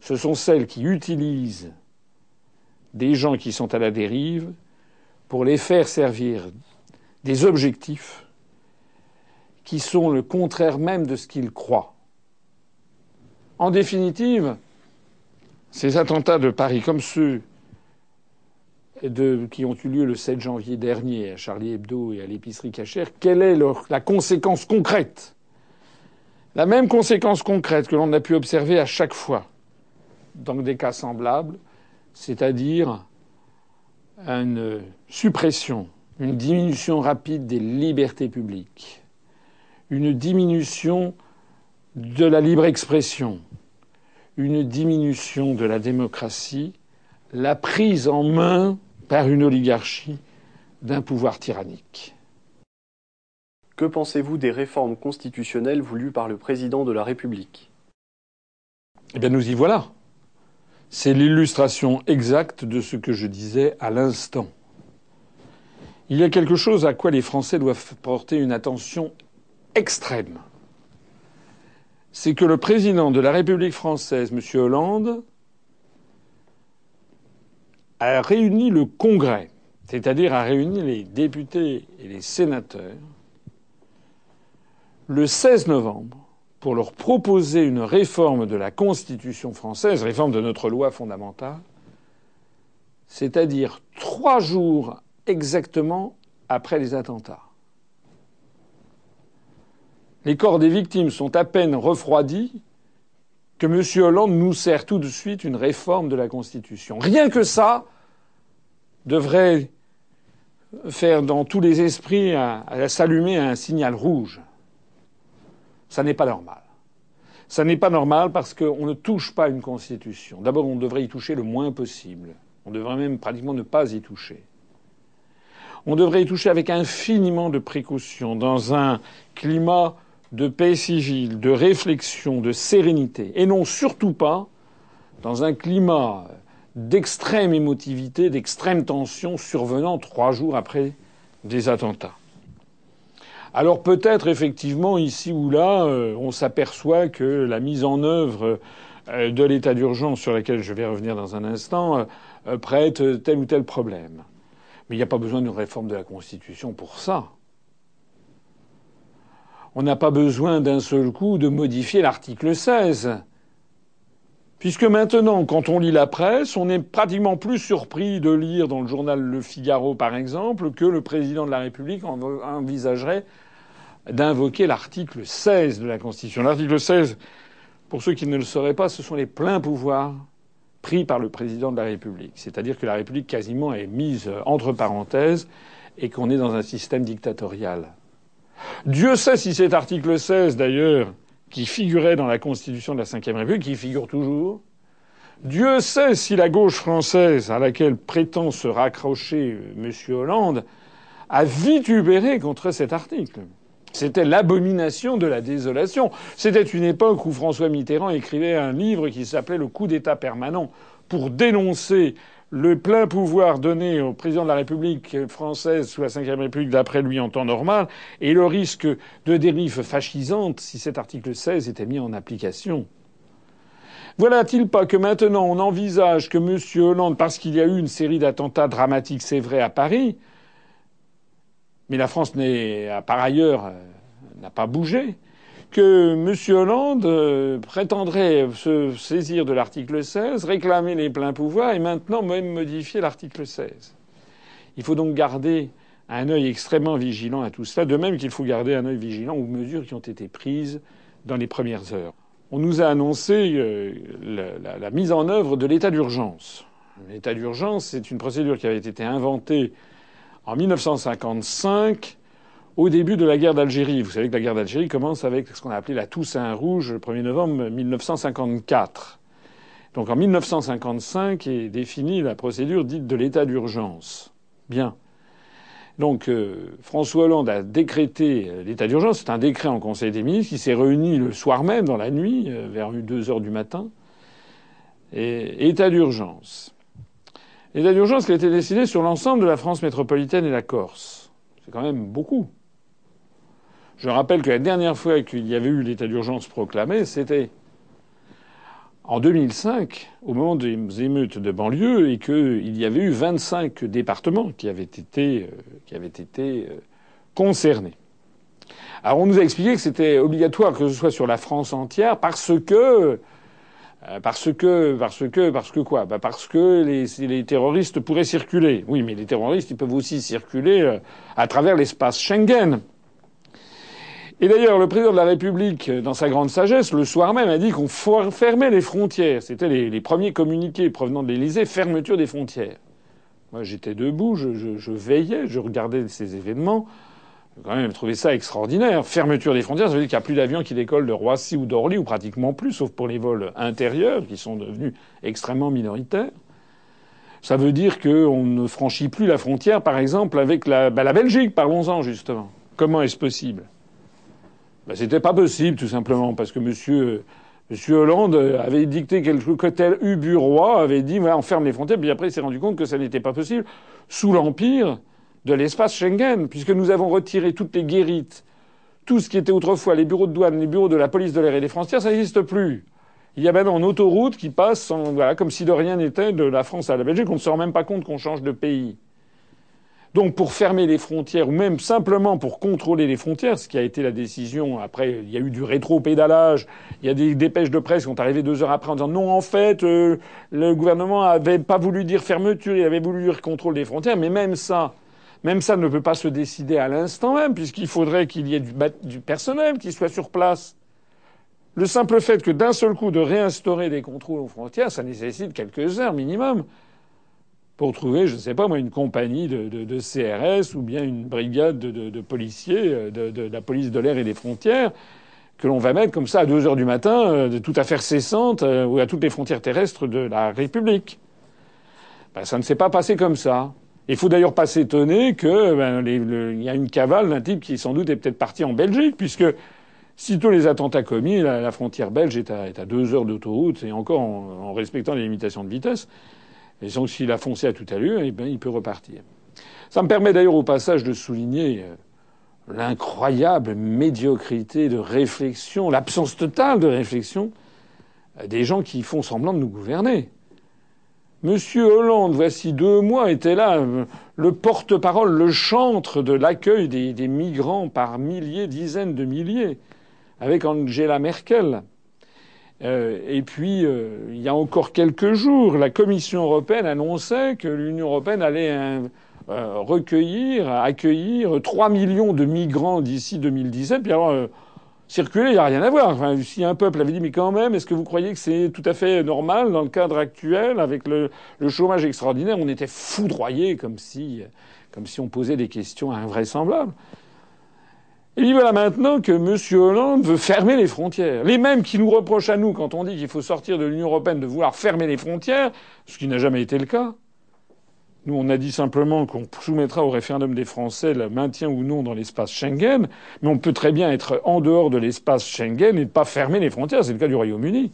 Ce sont celles qui utilisent des gens qui sont à la dérive pour les faire servir des objectifs qui sont le contraire même de ce qu'ils croient. En définitive, ces attentats de Paris, comme ceux qui ont eu lieu le 7 janvier dernier à Charlie Hebdo et à l'épicerie cachère, quelle est la conséquence concrète? La même conséquence concrète que l'on a pu observer à chaque fois dans des cas semblables, c'est-à-dire une suppression, une diminution rapide des libertés publiques une diminution de la libre expression, une diminution de la démocratie, la prise en main par une oligarchie d'un pouvoir tyrannique. Que pensez-vous des réformes constitutionnelles voulues par le président de la République? Eh bien, nous y voilà. C'est l'illustration exacte de ce que je disais à l'instant. Il y a quelque chose à quoi les Français doivent porter une attention extrême, c'est que le président de la République française, M. Hollande, a réuni le Congrès. c'est-à-dire à réunir les députés et les sénateurs le 16 novembre pour leur proposer une réforme de la Constitution française, réforme de notre loi fondamentale, c'est-à-dire trois jours exactement après les attentats. Les corps des victimes sont à peine refroidis que M. Hollande nous sert tout de suite une réforme de la Constitution. Rien que ça devrait faire dans tous les esprits s'allumer un signal rouge. Ça n'est pas normal. Ça n'est pas normal parce qu'on ne touche pas une constitution. D'abord, on devrait y toucher le moins possible. On devrait même pratiquement ne pas y toucher. On devrait y toucher avec infiniment de précaution, dans un climat de paix civile, de réflexion, de sérénité, et non surtout pas dans un climat d'extrême émotivité, d'extrême tension survenant trois jours après des attentats. Alors peut-être effectivement ici ou là, euh, on s'aperçoit que la mise en œuvre euh, de l'état d'urgence sur laquelle je vais revenir dans un instant euh, prête tel ou tel problème. Mais il n'y a pas besoin d'une réforme de la Constitution pour ça. On n'a pas besoin d'un seul coup de modifier l'article 16. Puisque maintenant, quand on lit la presse, on n'est pratiquement plus surpris de lire dans le journal Le Figaro, par exemple, que le président de la République envisagerait d'invoquer l'article 16 de la Constitution. L'article 16, pour ceux qui ne le sauraient pas, ce sont les pleins pouvoirs pris par le président de la République. C'est-à-dire que la République quasiment est mise entre parenthèses et qu'on est dans un système dictatorial. Dieu sait si cet article 16, d'ailleurs, qui figurait dans la Constitution de la Ve République, qui figure toujours, Dieu sait si la gauche française, à laquelle prétend se raccrocher M. Hollande, a vitubéré contre cet article. C'était l'abomination de la désolation. C'était une époque où François Mitterrand écrivait un livre qui s'appelait Le coup d'État permanent pour dénoncer le plein pouvoir donné au président de la République française sous la Ve République d'après lui en temps normal et le risque de dérive fascisante si cet article 16 était mis en application. Voilà-t-il pas que maintenant on envisage que M. Hollande, parce qu'il y a eu une série d'attentats dramatiques, c'est vrai, à Paris, mais la France n'est, par ailleurs, euh, n'a pas bougé, que M. Hollande euh, prétendrait se saisir de l'article 16, réclamer les pleins pouvoirs et maintenant même modifier l'article 16. Il faut donc garder un œil extrêmement vigilant à tout cela, de même qu'il faut garder un œil vigilant aux mesures qui ont été prises dans les premières heures. On nous a annoncé euh, la, la, mise en œuvre de l'état d'urgence. L'état d'urgence, c'est une procédure qui avait été inventée en 1955, au début de la guerre d'Algérie. Vous savez que la guerre d'Algérie commence avec ce qu'on a appelé la Toussaint Rouge le 1er novembre 1954. Donc en 1955 est définie la procédure dite de l'état d'urgence. Bien. Donc euh, François Hollande a décrété euh, l'état d'urgence. C'est un décret en Conseil des ministres qui s'est réuni le soir même, dans la nuit, euh, vers 2 heures du matin. Et état d'urgence. L'état d'urgence qui a été décidé sur l'ensemble de la France métropolitaine et la Corse. C'est quand même beaucoup. Je rappelle que la dernière fois qu'il y avait eu l'état d'urgence proclamé, c'était en 2005, au moment des émeutes de banlieue, et qu'il y avait eu 25 départements qui avaient été, euh, qui avaient été euh, concernés. Alors on nous a expliqué que c'était obligatoire que ce soit sur la France entière parce que euh, parce que, parce que, parce que quoi? Bah Parce que les, les, terroristes pourraient circuler. Oui, mais les terroristes, ils peuvent aussi circuler à travers l'espace Schengen. Et d'ailleurs, le président de la République, dans sa grande sagesse, le soir même, a dit qu'on fermait les frontières. C'était les, premiers communiqués provenant de l'Élysée, fermeture des frontières. Moi, j'étais debout, je, veillais, je regardais ces événements quand même trouvé ça extraordinaire. Fermeture des frontières, ça veut dire qu'il n'y a plus d'avions qui décollent de Roissy ou d'Orly, ou pratiquement plus, sauf pour les vols intérieurs, qui sont devenus extrêmement minoritaires. Ça veut dire qu'on ne franchit plus la frontière, par exemple, avec la, bah, la Belgique. Parlons-en, justement. Comment est-ce possible? Bah, C'était pas possible, tout simplement, parce que monsieur, monsieur Hollande avait dicté quelque que tel Uburois avait dit, voilà, on ferme les frontières, puis après il s'est rendu compte que ça n'était pas possible. Sous l'Empire, de l'espace Schengen, puisque nous avons retiré toutes les guérites, tout ce qui était autrefois les bureaux de douane, les bureaux de la police de l'air et des frontières, ça n'existe plus. Il y a maintenant une autoroute qui passe voilà, comme si de rien n'était de la France à la Belgique. On ne se rend même pas compte qu'on change de pays. Donc pour fermer les frontières, ou même simplement pour contrôler les frontières, ce qui a été la décision, après il y a eu du rétro-pédalage, il y a des dépêches de presse qui ont arrivé deux heures après en disant non en fait euh, le gouvernement avait pas voulu dire fermeture, il avait voulu dire contrôle des frontières, mais même ça, même ça ne peut pas se décider à l'instant même, puisqu'il faudrait qu'il y ait du, du personnel qui soit sur place. Le simple fait que d'un seul coup de réinstaurer des contrôles aux frontières, ça nécessite quelques heures minimum pour trouver, je ne sais pas moi, une compagnie de, CRS ou bien une brigade de, policiers euh, de, la police de l'air et des frontières que l'on va mettre comme ça à deux heures du matin, euh, de toute affaire cessante, euh, ou à toutes les frontières terrestres de la République. Ben, ça ne s'est pas passé comme ça. Il faut d'ailleurs pas s'étonner que ben, y a une cavale d'un type qui sans doute est peut-être parti en Belgique, puisque sitôt les attentats commis, la, frontière belge est à, deux heures d'autoroute et encore en, en respectant les limitations de vitesse. Et donc s'il a foncé à toute allure, eh bien, il peut repartir. Ça me permet d'ailleurs au passage de souligner euh, l'incroyable médiocrité de réflexion, l'absence totale de réflexion euh, des gens qui font semblant de nous gouverner. Monsieur Hollande, voici deux mois, était là, euh, le porte-parole, le chantre de l'accueil des, migrants par milliers, dizaines de milliers, avec Angela Merkel. Euh, et puis, euh, il y a encore quelques jours, la Commission européenne annonçait que l'Union européenne allait euh, recueillir, accueillir 3 millions de migrants d'ici 2017. Puis alors, circuler, il n'y a rien à voir. Enfin, si un peuple avait dit, mais quand même, est-ce que vous croyez que c'est tout à fait normal dans le cadre actuel, avec le, le chômage extraordinaire On était foudroyés comme si, comme si on posait des questions invraisemblables. Et voilà maintenant que M. Hollande veut fermer les frontières. Les mêmes qui nous reprochent à nous, quand on dit qu'il faut sortir de l'Union européenne, de vouloir fermer les frontières, ce qui n'a jamais été le cas. Nous, on a dit simplement qu'on soumettra au référendum des Français le maintien ou non dans l'espace Schengen, mais on peut très bien être en dehors de l'espace Schengen et ne pas fermer les frontières. C'est le cas du Royaume-Uni.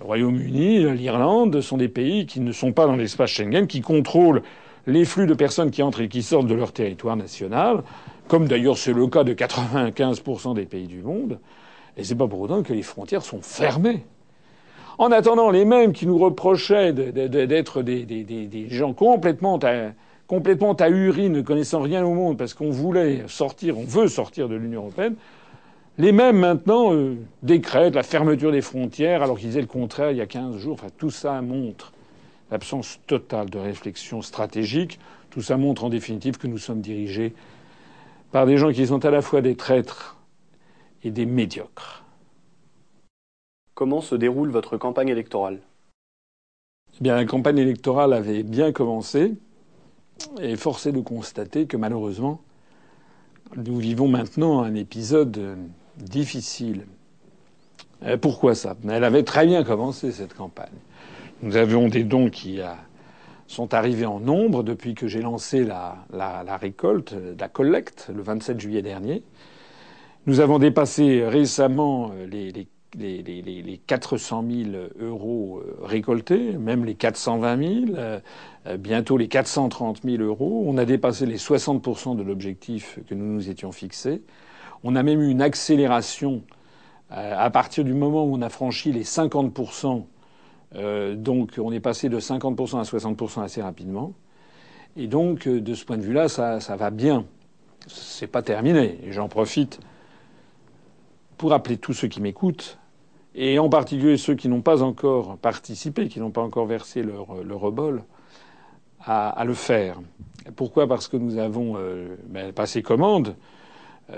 Le Royaume-Uni, l'Irlande sont des pays qui ne sont pas dans l'espace Schengen, qui contrôlent les flux de personnes qui entrent et qui sortent de leur territoire national comme d'ailleurs c'est le cas de 95% des pays du monde, et c'est pas pour autant que les frontières sont fermées. En attendant, les mêmes qui nous reprochaient d'être des, gens complètement, complètement ahuris, ne connaissant rien au monde, parce qu'on voulait sortir, on veut sortir de l'Union européenne, les mêmes maintenant euh, décrètent la fermeture des frontières, alors qu'ils disaient le contraire il y a 15 jours. Enfin, tout ça montre l'absence totale de réflexion stratégique. Tout ça montre en définitive que nous sommes dirigés par des gens qui sont à la fois des traîtres et des médiocres. Comment se déroule votre campagne électorale? Eh bien, la campagne électorale avait bien commencé, et force est de constater que malheureusement, nous vivons maintenant un épisode difficile. Pourquoi ça? Elle avait très bien commencé cette campagne. Nous avions des dons qui a sont arrivés en nombre depuis que j'ai lancé la, récolte, la collecte, le 27 juillet dernier. Nous avons dépassé récemment les, les, les, les 400 000 euros euh, récoltés, même les 420 000, euh, bientôt les 430 000 euros. On a dépassé les 60 de l'objectif que nous nous étions fixés. On a même eu une accélération euh, à partir du moment où on a franchi les 50 euh, donc on est passé de 50% à 60% assez rapidement. Et donc euh, de ce point de vue-là, ça, ça va bien. C'est pas terminé. Et j'en profite pour appeler tous ceux qui m'écoutent, et en particulier ceux qui n'ont pas encore participé, qui n'ont pas encore versé leur, leur rebol, à, le faire. Pourquoi? Parce que nous avons euh, ben, passé commande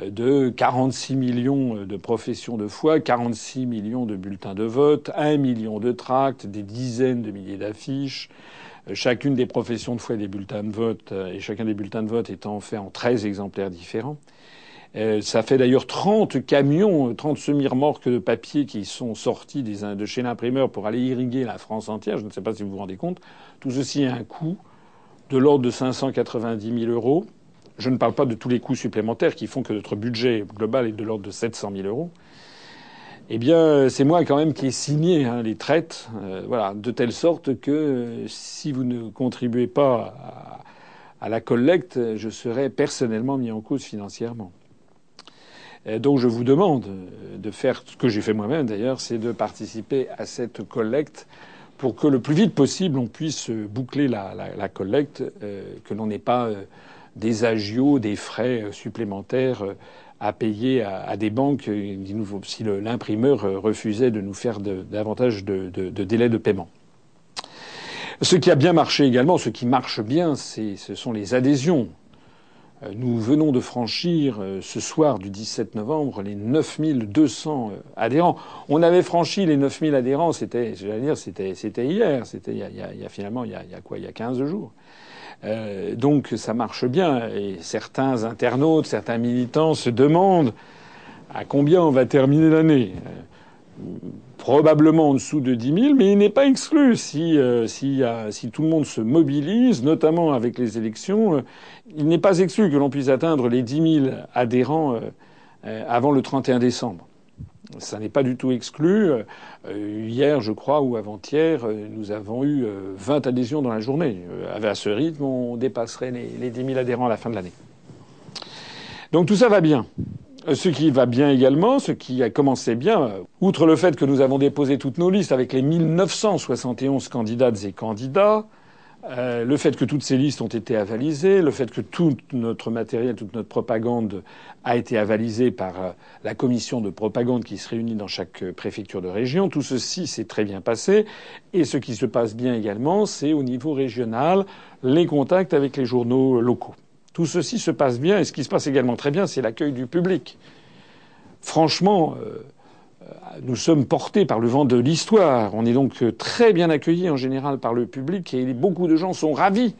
de 46 millions de professions de foi, 46 millions de bulletins de vote, 1 million de tracts, des dizaines de milliers d'affiches. Chacune des professions de foi et des bulletins de vote, et chacun des bulletins de vote étant fait en 13 exemplaires différents. Euh, ça fait d'ailleurs 30 camions, 30 semi-remorques de papier qui sont sortis des, de chez l'imprimeur pour aller irriguer la France entière. Je ne sais pas si vous vous rendez compte. Tout ceci a un coût de l'ordre de 590 000 euros. Je ne parle pas de tous les coûts supplémentaires qui font que notre budget global est de l'ordre de 700 000 euros. Eh bien, c'est moi quand même qui ai signé hein, les traites, euh, voilà, de telle sorte que euh, si vous ne contribuez pas à, la collecte, je serai personnellement mis en cause financièrement. Et donc, je vous demande de faire ce que j'ai fait moi-même d'ailleurs, c'est de participer à cette collecte pour que le plus vite possible on puisse boucler la, collecte, que l'on n'ait pas des agios, des frais supplémentaires à payer à, des banques si l'imprimeur refusait de nous faire davantage de, de délais de paiement. Ce qui a bien marché également, ce qui marche bien, ce sont les adhésions. Euh, nous venons de franchir euh, ce soir du 17 novembre les 9200 euh, adhérents. On avait franchi les 9000 adhérents, c'était, j'allais dire, c'était, c'était hier, c'était il y, a, finalement il y a, quoi, il y a 15 jours. Donc ça marche bien. Et certains internautes, certains militants se demandent à combien on va terminer l'année probablement en dessous de 10 000, mais il n'est pas exclu si, euh, si, si, tout le monde se mobilise, notamment avec les élections, euh, il n'est pas exclu que l'on puisse atteindre les 10 000 adhérents euh, avant le 31 décembre. Ça n'est pas du tout exclu. hier, je crois, ou avant-hier, nous avons eu 20 adhésions dans la journée. À ce rythme, on dépasserait les, les 10 000 adhérents à la fin de l'année. Donc tout ça va bien. Ce qui va bien également, ce qui a commencé bien, outre le fait que nous avons déposé toutes nos listes avec les 1971 candidates et candidats, euh, le fait que toutes ces listes ont été avalisées, le fait que tout notre matériel, toute notre propagande a été avalisée par euh, la commission de propagande qui se réunit dans chaque préfecture de région, tout ceci s'est très bien passé. Et ce qui se passe bien également, c'est au niveau régional les contacts avec les journaux locaux. Tout ceci se passe bien et ce qui se passe également très bien, c'est l'accueil du public. Franchement, euh, euh, nous sommes portés par le vent de l'histoire. On est donc euh, très bien accueillis en général par le public et beaucoup de gens sont ravis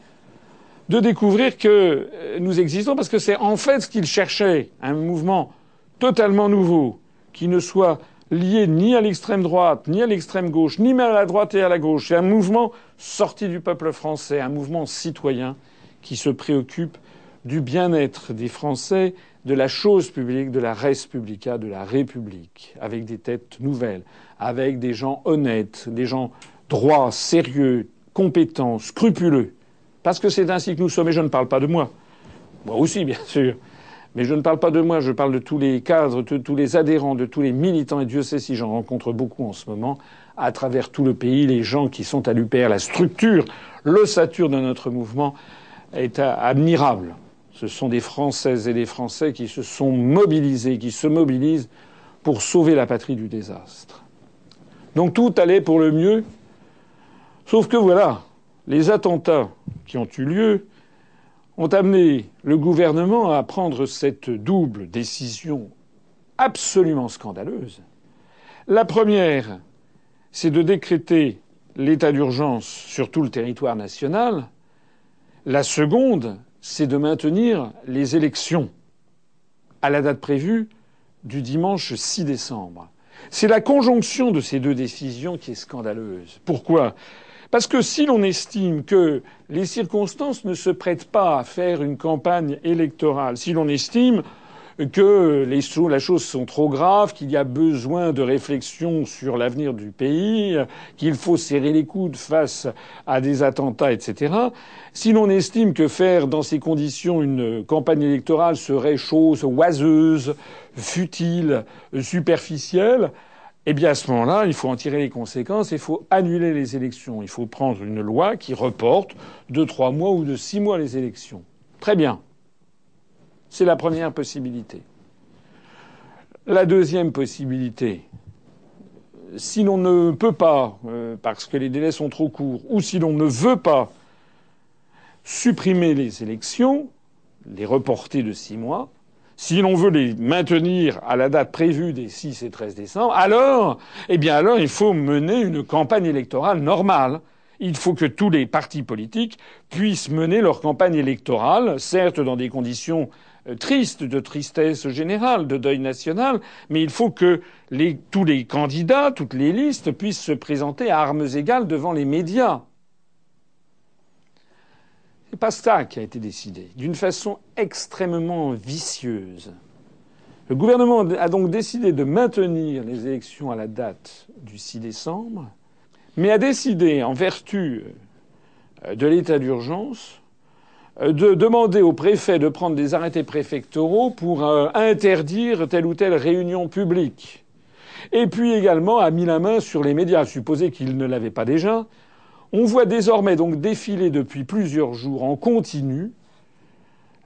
de découvrir que nous existons parce que c'est en fait ce qu'ils cherchaient, un mouvement totalement nouveau qui ne soit lié ni à l'extrême droite, ni à l'extrême gauche, ni même à la droite et à la gauche. C'est un mouvement sorti du peuple français, un mouvement citoyen qui se préoccupe du bien-être des Français, de la chose publique, de la res publica, de la République, avec des têtes nouvelles, avec des gens honnêtes, des gens droits, sérieux, compétents, scrupuleux. Parce que c'est ainsi que nous sommes, et je ne parle pas de moi. Moi aussi, bien sûr. Mais je ne parle pas de moi, je parle de tous les cadres, de tous les adhérents, de tous les militants, et Dieu sait si j'en rencontre beaucoup en ce moment, à travers tout le pays, les gens qui sont à l'UPR, la structure, l'ossature de notre mouvement est admirable. Ce sont des Françaises et des Français qui se sont mobilisés, qui se mobilisent pour sauver la patrie du désastre. Donc tout allait pour le mieux, sauf que voilà, les attentats qui ont eu lieu ont amené le gouvernement à prendre cette double décision absolument scandaleuse. La première, c'est de décréter l'état d'urgence sur tout le territoire national. La seconde, c'est de maintenir les élections à la date prévue du dimanche 6 décembre. C'est la conjonction de ces deux décisions qui est scandaleuse. Pourquoi? Parce que si l'on estime que les circonstances ne se prêtent pas à faire une campagne électorale, si l'on estime que les, la chose sont trop graves, qu'il y a besoin de réflexion sur l'avenir du pays, qu'il faut serrer les coudes face à des attentats, etc. Si l'on estime que faire dans ces conditions une campagne électorale serait chose oiseuse, futile, superficielle, eh bien à ce moment-là, il faut en tirer les conséquences, il faut annuler les élections, il faut prendre une loi qui reporte de trois mois ou de six mois les élections. Très bien. C'est la première possibilité. La deuxième possibilité, si l'on ne peut pas, euh, parce que les délais sont trop courts, ou si l'on ne veut pas supprimer les élections, les reporter de six mois, si l'on veut les maintenir à la date prévue des 6 et 13 décembre, alors, eh bien alors, il faut mener une campagne électorale normale. Il faut que tous les partis politiques puissent mener leur campagne électorale, certes dans des conditions triste, de tristesse générale, de deuil national, mais il faut que tous les candidats, toutes les listes puissent se présenter à armes égales devant les médias. C'est pas ça qui a été décidé, d'une façon extrêmement vicieuse. Le gouvernement a donc décidé de maintenir les élections à la date du 6 décembre, mais a décidé, en vertu euh, de l'état d'urgence, euh, de demander au préfet de prendre des arrêtés préfectoraux pour euh, interdire telle ou telle réunion publique. Et puis également a mis la main sur les médias, supposé qu'il ne l'avait pas déjà. On voit désormais donc défiler depuis plusieurs jours en continu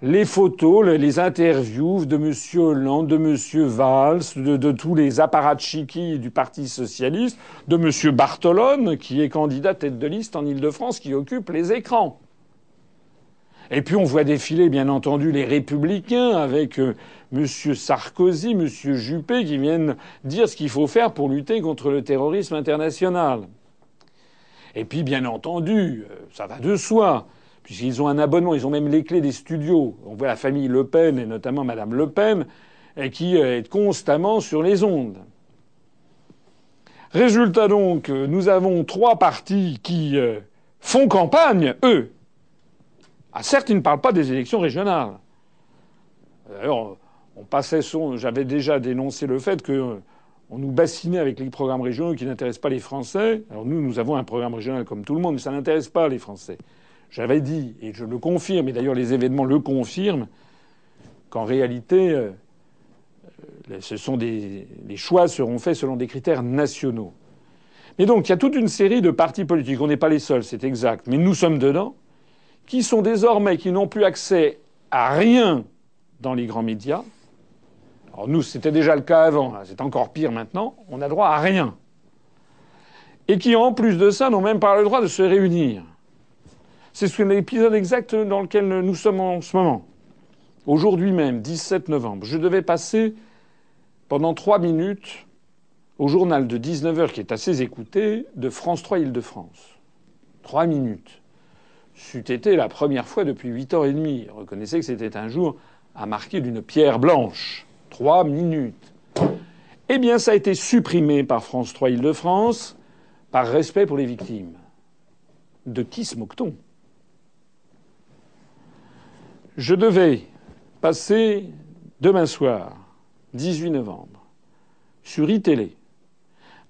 les photos, les interviews de M. Hollande, de M. Valls, de, tous les apparatchiks du Parti socialiste, de M. Bartolone, qui est candidat tête de liste en Ile-de-France, qui occupe les écrans. Et puis on voit défiler, bien entendu, les républicains avec euh, M. Sarkozy, M. Juppé, qui viennent dire ce qu'il faut faire pour lutter contre le terrorisme international. Et puis, bien entendu, euh, ça va de soi, puisqu'ils ont un abonnement, ils ont même les clés des studios. On voit la famille Le Pen, et notamment Madame Le Pen, qui euh, est constamment sur les ondes. Résultat donc, nous avons trois partis qui font campagne, eux, ah, certes, il ne parle pas des élections régionales. D'ailleurs, on passait son. J'avais déjà dénoncé le fait qu'on nous bassinait avec les programmes régionaux qui n'intéressent pas les Français. Alors nous, nous avons un programme régional comme tout le monde, mais ça n'intéresse pas les Français. J'avais dit, et je le confirme, et d'ailleurs les événements le confirment, qu'en réalité, euh, des, les choix seront faits selon des critères nationaux. Mais donc, il y a toute une série de partis politiques. On n'est pas les seuls, c'est exact, mais nous sommes dedans qui sont désormais, qui n'ont plus accès à rien dans les grands médias. Alors nous, c'était déjà le cas avant, hein, c'est encore pire maintenant, on a droit à rien. Et qui, en plus de ça, n'ont même pas le droit de se réunir. C'est l'épisode exact dans lequel nous sommes en ce moment. Aujourd'hui même, 17 novembre, je devais passer pendant trois minutes au journal de 19h qui est assez écouté de France 3 Île-de-France. Trois minutes c'eût été la première fois depuis huit ans et demi. Reconnaissez que c'était un jour à marquer d'une pierre blanche. Trois minutes. Eh bien, ça a été supprimé par France 3 Île-de-France par respect pour les victimes. De qui se moque-t-on Je devais passer demain soir, 18 novembre, sur iTélé,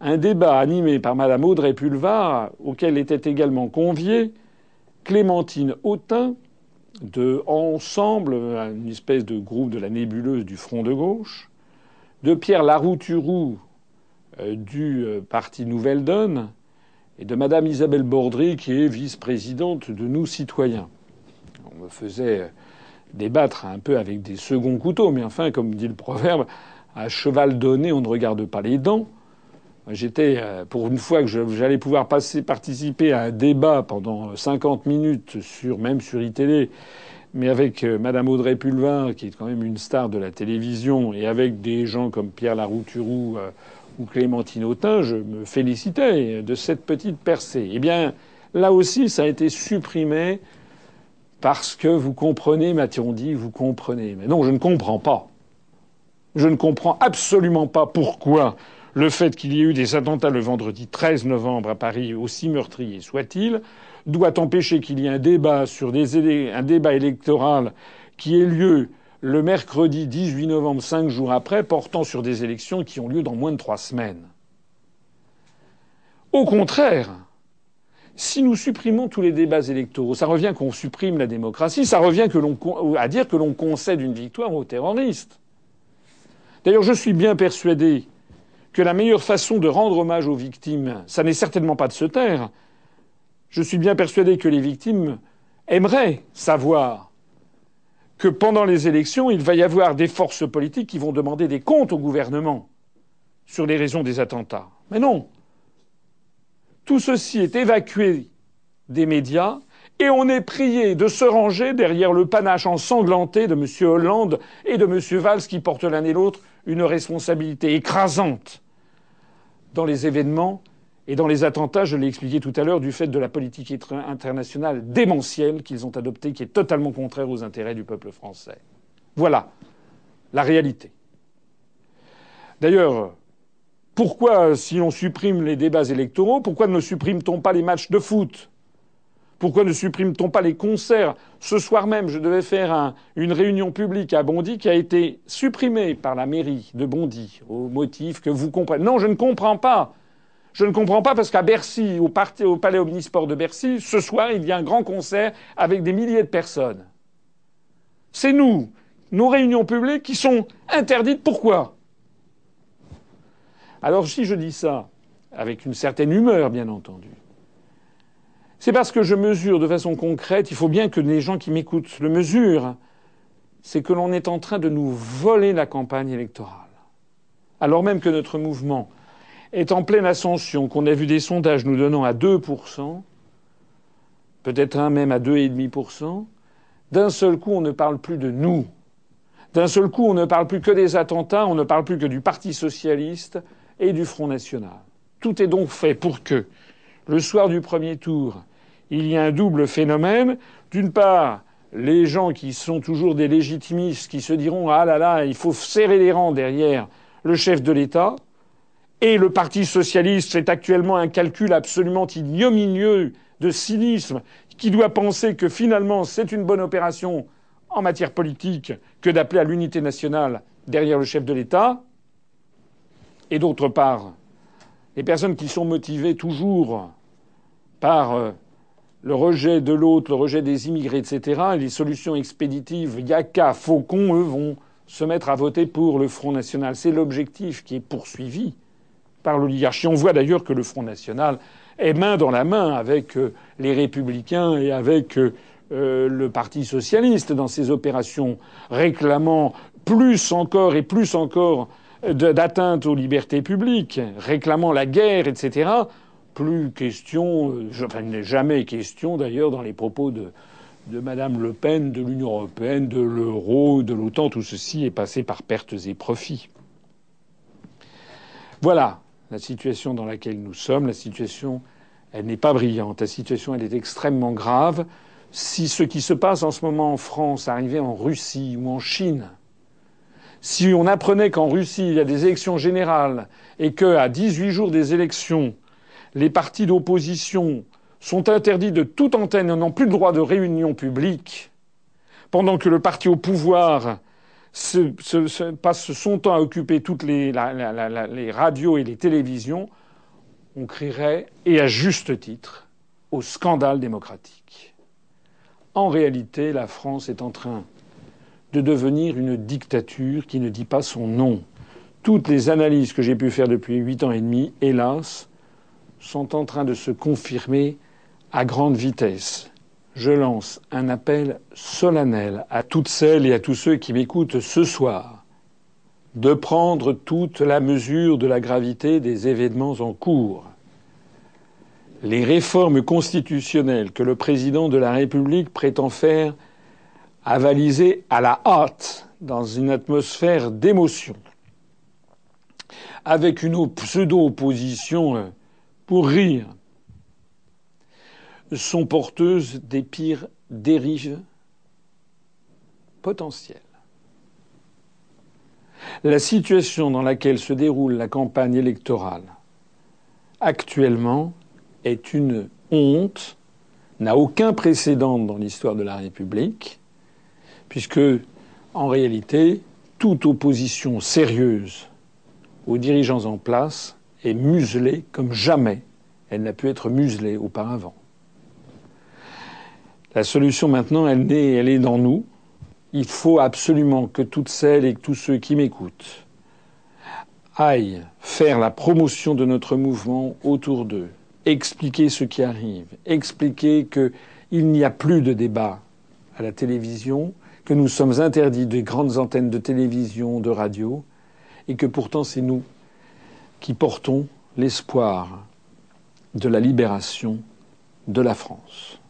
un débat animé par Madame Audrey Pulvar, auquel était également convié Clémentine Autain de Ensemble, une espèce de groupe de la nébuleuse du Front de gauche, de Pierre Larouturou euh, du euh, Parti Nouvelle Donne, et de Madame Isabelle Bordry, qui est vice-présidente de Nous Citoyens. On me faisait euh, débattre un peu avec des seconds couteaux, mais enfin, comme dit le proverbe, à cheval donné, on ne regarde pas les dents. J'étais, euh, pour une fois que j'allais pouvoir passer, participer à un débat pendant 50 minutes sur, même sur iTélé, mais avec euh, Madame Audrey Pulvin, qui est quand même une star de la télévision, et avec des gens comme Pierre Larouturou euh, ou Clémentine Autain, je me félicitais de cette petite percée. Eh bien, là aussi, ça a été supprimé parce que vous comprenez, m'a-t-on dit, vous comprenez. Mais non, je ne comprends pas. Je ne comprends absolument pas pourquoi le fait qu'il y ait eu des attentats le vendredi 13 novembre à Paris, aussi meurtriers soit-il, doit empêcher qu'il y ait un débat sur des, un débat électoral qui ait lieu le mercredi 18 novembre, cinq jours après, portant sur des élections qui ont lieu dans moins de trois semaines. Au contraire, si nous supprimons tous les débats électoraux, ça revient qu'on supprime la démocratie, ça revient à dire que l'on concède une victoire aux terroristes. D'ailleurs, je suis bien persuadé que la meilleure façon de rendre hommage aux victimes, ça n'est certainement pas de se taire. Je suis bien persuadé que les victimes aimeraient savoir que pendant les élections, il va y avoir des forces politiques qui vont demander des comptes au gouvernement sur les raisons des attentats. Mais non. Tout ceci est évacué des médias et on est prié de se ranger derrière le panache ensanglanté de M. Hollande et de M. Valls qui portent l'un et l'autre une responsabilité écrasante dans les événements et dans les attentats, je l'ai expliqué tout à l'heure, du fait de la politique internationale démentielle qu'ils ont adoptée, qui est totalement contraire aux intérêts du peuple français. Voilà la réalité. D'ailleurs, pourquoi, si on supprime les débats électoraux, pourquoi ne supprime-t-on pas les matchs de foot? Pourquoi ne supprime-t-on pas les concerts Ce soir même, je devais faire une réunion publique à Bondy qui a été supprimée par la mairie de Bondy au motif que vous comprenez. Non, je ne comprends pas. Je ne comprends pas parce qu'à Bercy, au, au Palais Omnisport de Bercy, ce soir, il y a un grand concert avec des milliers de personnes. C'est nous, nos réunions publiques, qui sont interdites. Pourquoi? Alors si je dis ça, avec une certaine humeur, bien entendu, c'est parce que je mesure de façon concrète, il faut bien que les gens qui m'écoutent le mesurent, c'est que l'on est en train de nous voler la campagne électorale. Alors même que notre mouvement est en pleine ascension, qu'on a vu des sondages nous donnant à 2%, peut-être un même à 2,5%, d'un seul coup on ne parle plus de nous. D'un seul coup on ne parle plus que des attentats, on ne parle plus que du Parti socialiste et du Front national. Tout est donc fait pour que, le soir du premier tour, il y a un double phénomène. D'une part, les gens qui sont toujours des légitimistes, qui se diront Ah là là, il faut serrer les rangs derrière le chef de l'État, et le Parti socialiste fait actuellement un calcul absolument ignominieux de cynisme, qui doit penser que finalement c'est une bonne opération en matière politique que d'appeler à l'unité nationale derrière le chef de l'État. Et d'autre part, les personnes qui sont motivées toujours par euh, le rejet de l'autre, le rejet des immigrés, etc., et les solutions expéditives, Yaka, Faucon, eux, vont se mettre à voter pour le Front National. C'est l'objectif qui est poursuivi par l'oligarchie. On voit d'ailleurs que le Front National est main dans la main avec euh, les Républicains et avec euh, le Parti Socialiste dans ses opérations, réclamant plus encore et plus encore d'atteinte aux libertés publiques, réclamant la guerre, etc plus question, euh, enfin, il n'est jamais question d'ailleurs dans les propos de, de Madame Le Pen, de l'Union européenne, de l'euro, de l'OTAN, tout ceci est passé par pertes et profits. Voilà la situation dans laquelle nous sommes. La situation, elle n'est pas brillante. La situation, elle est extrêmement grave. Si ce qui se passe en ce moment en France arrivait en Russie ou en Chine, si on apprenait qu'en Russie il y a des élections générales et qu'à 18 jours des élections, les partis d'opposition sont interdits de toute antenne et n'ont plus le droit de réunion publique, pendant que le parti au pouvoir passe son temps à occuper toutes les, les radios et les télévisions, on crierait, et à juste titre, au scandale démocratique. En réalité, la France est en train de devenir une dictature qui ne dit pas son nom. Toutes les analyses que j'ai pu faire depuis huit ans et demi, hélas, sont en train de se confirmer à grande vitesse. Je lance un appel solennel à toutes celles et à tous ceux qui m'écoutent ce soir de prendre toute la mesure de la gravité des événements en cours. Les réformes constitutionnelles que le président de la République prétend faire avalisées à la hâte dans une atmosphère d'émotion, avec une pseudo-opposition euh, pour rire, sont porteuses des pires dérives potentielles. La situation dans laquelle se déroule la campagne électorale actuellement est une honte, n'a aucun précédent dans l'histoire de la République, puisque, en réalité, toute opposition sérieuse aux dirigeants en place est muselée comme jamais elle n'a pu être muselée auparavant. La solution maintenant, elle est, dans nous. Il faut absolument que toutes celles et tous ceux qui m'écoutent aillent faire la promotion de notre mouvement autour d'eux, expliquer ce qui arrive, expliquer qu'il n'y a plus de débat à la télévision, que nous sommes interdits des grandes antennes de télévision, de radio, et que pourtant c'est nous qui portons l'espoir de la libération de la France.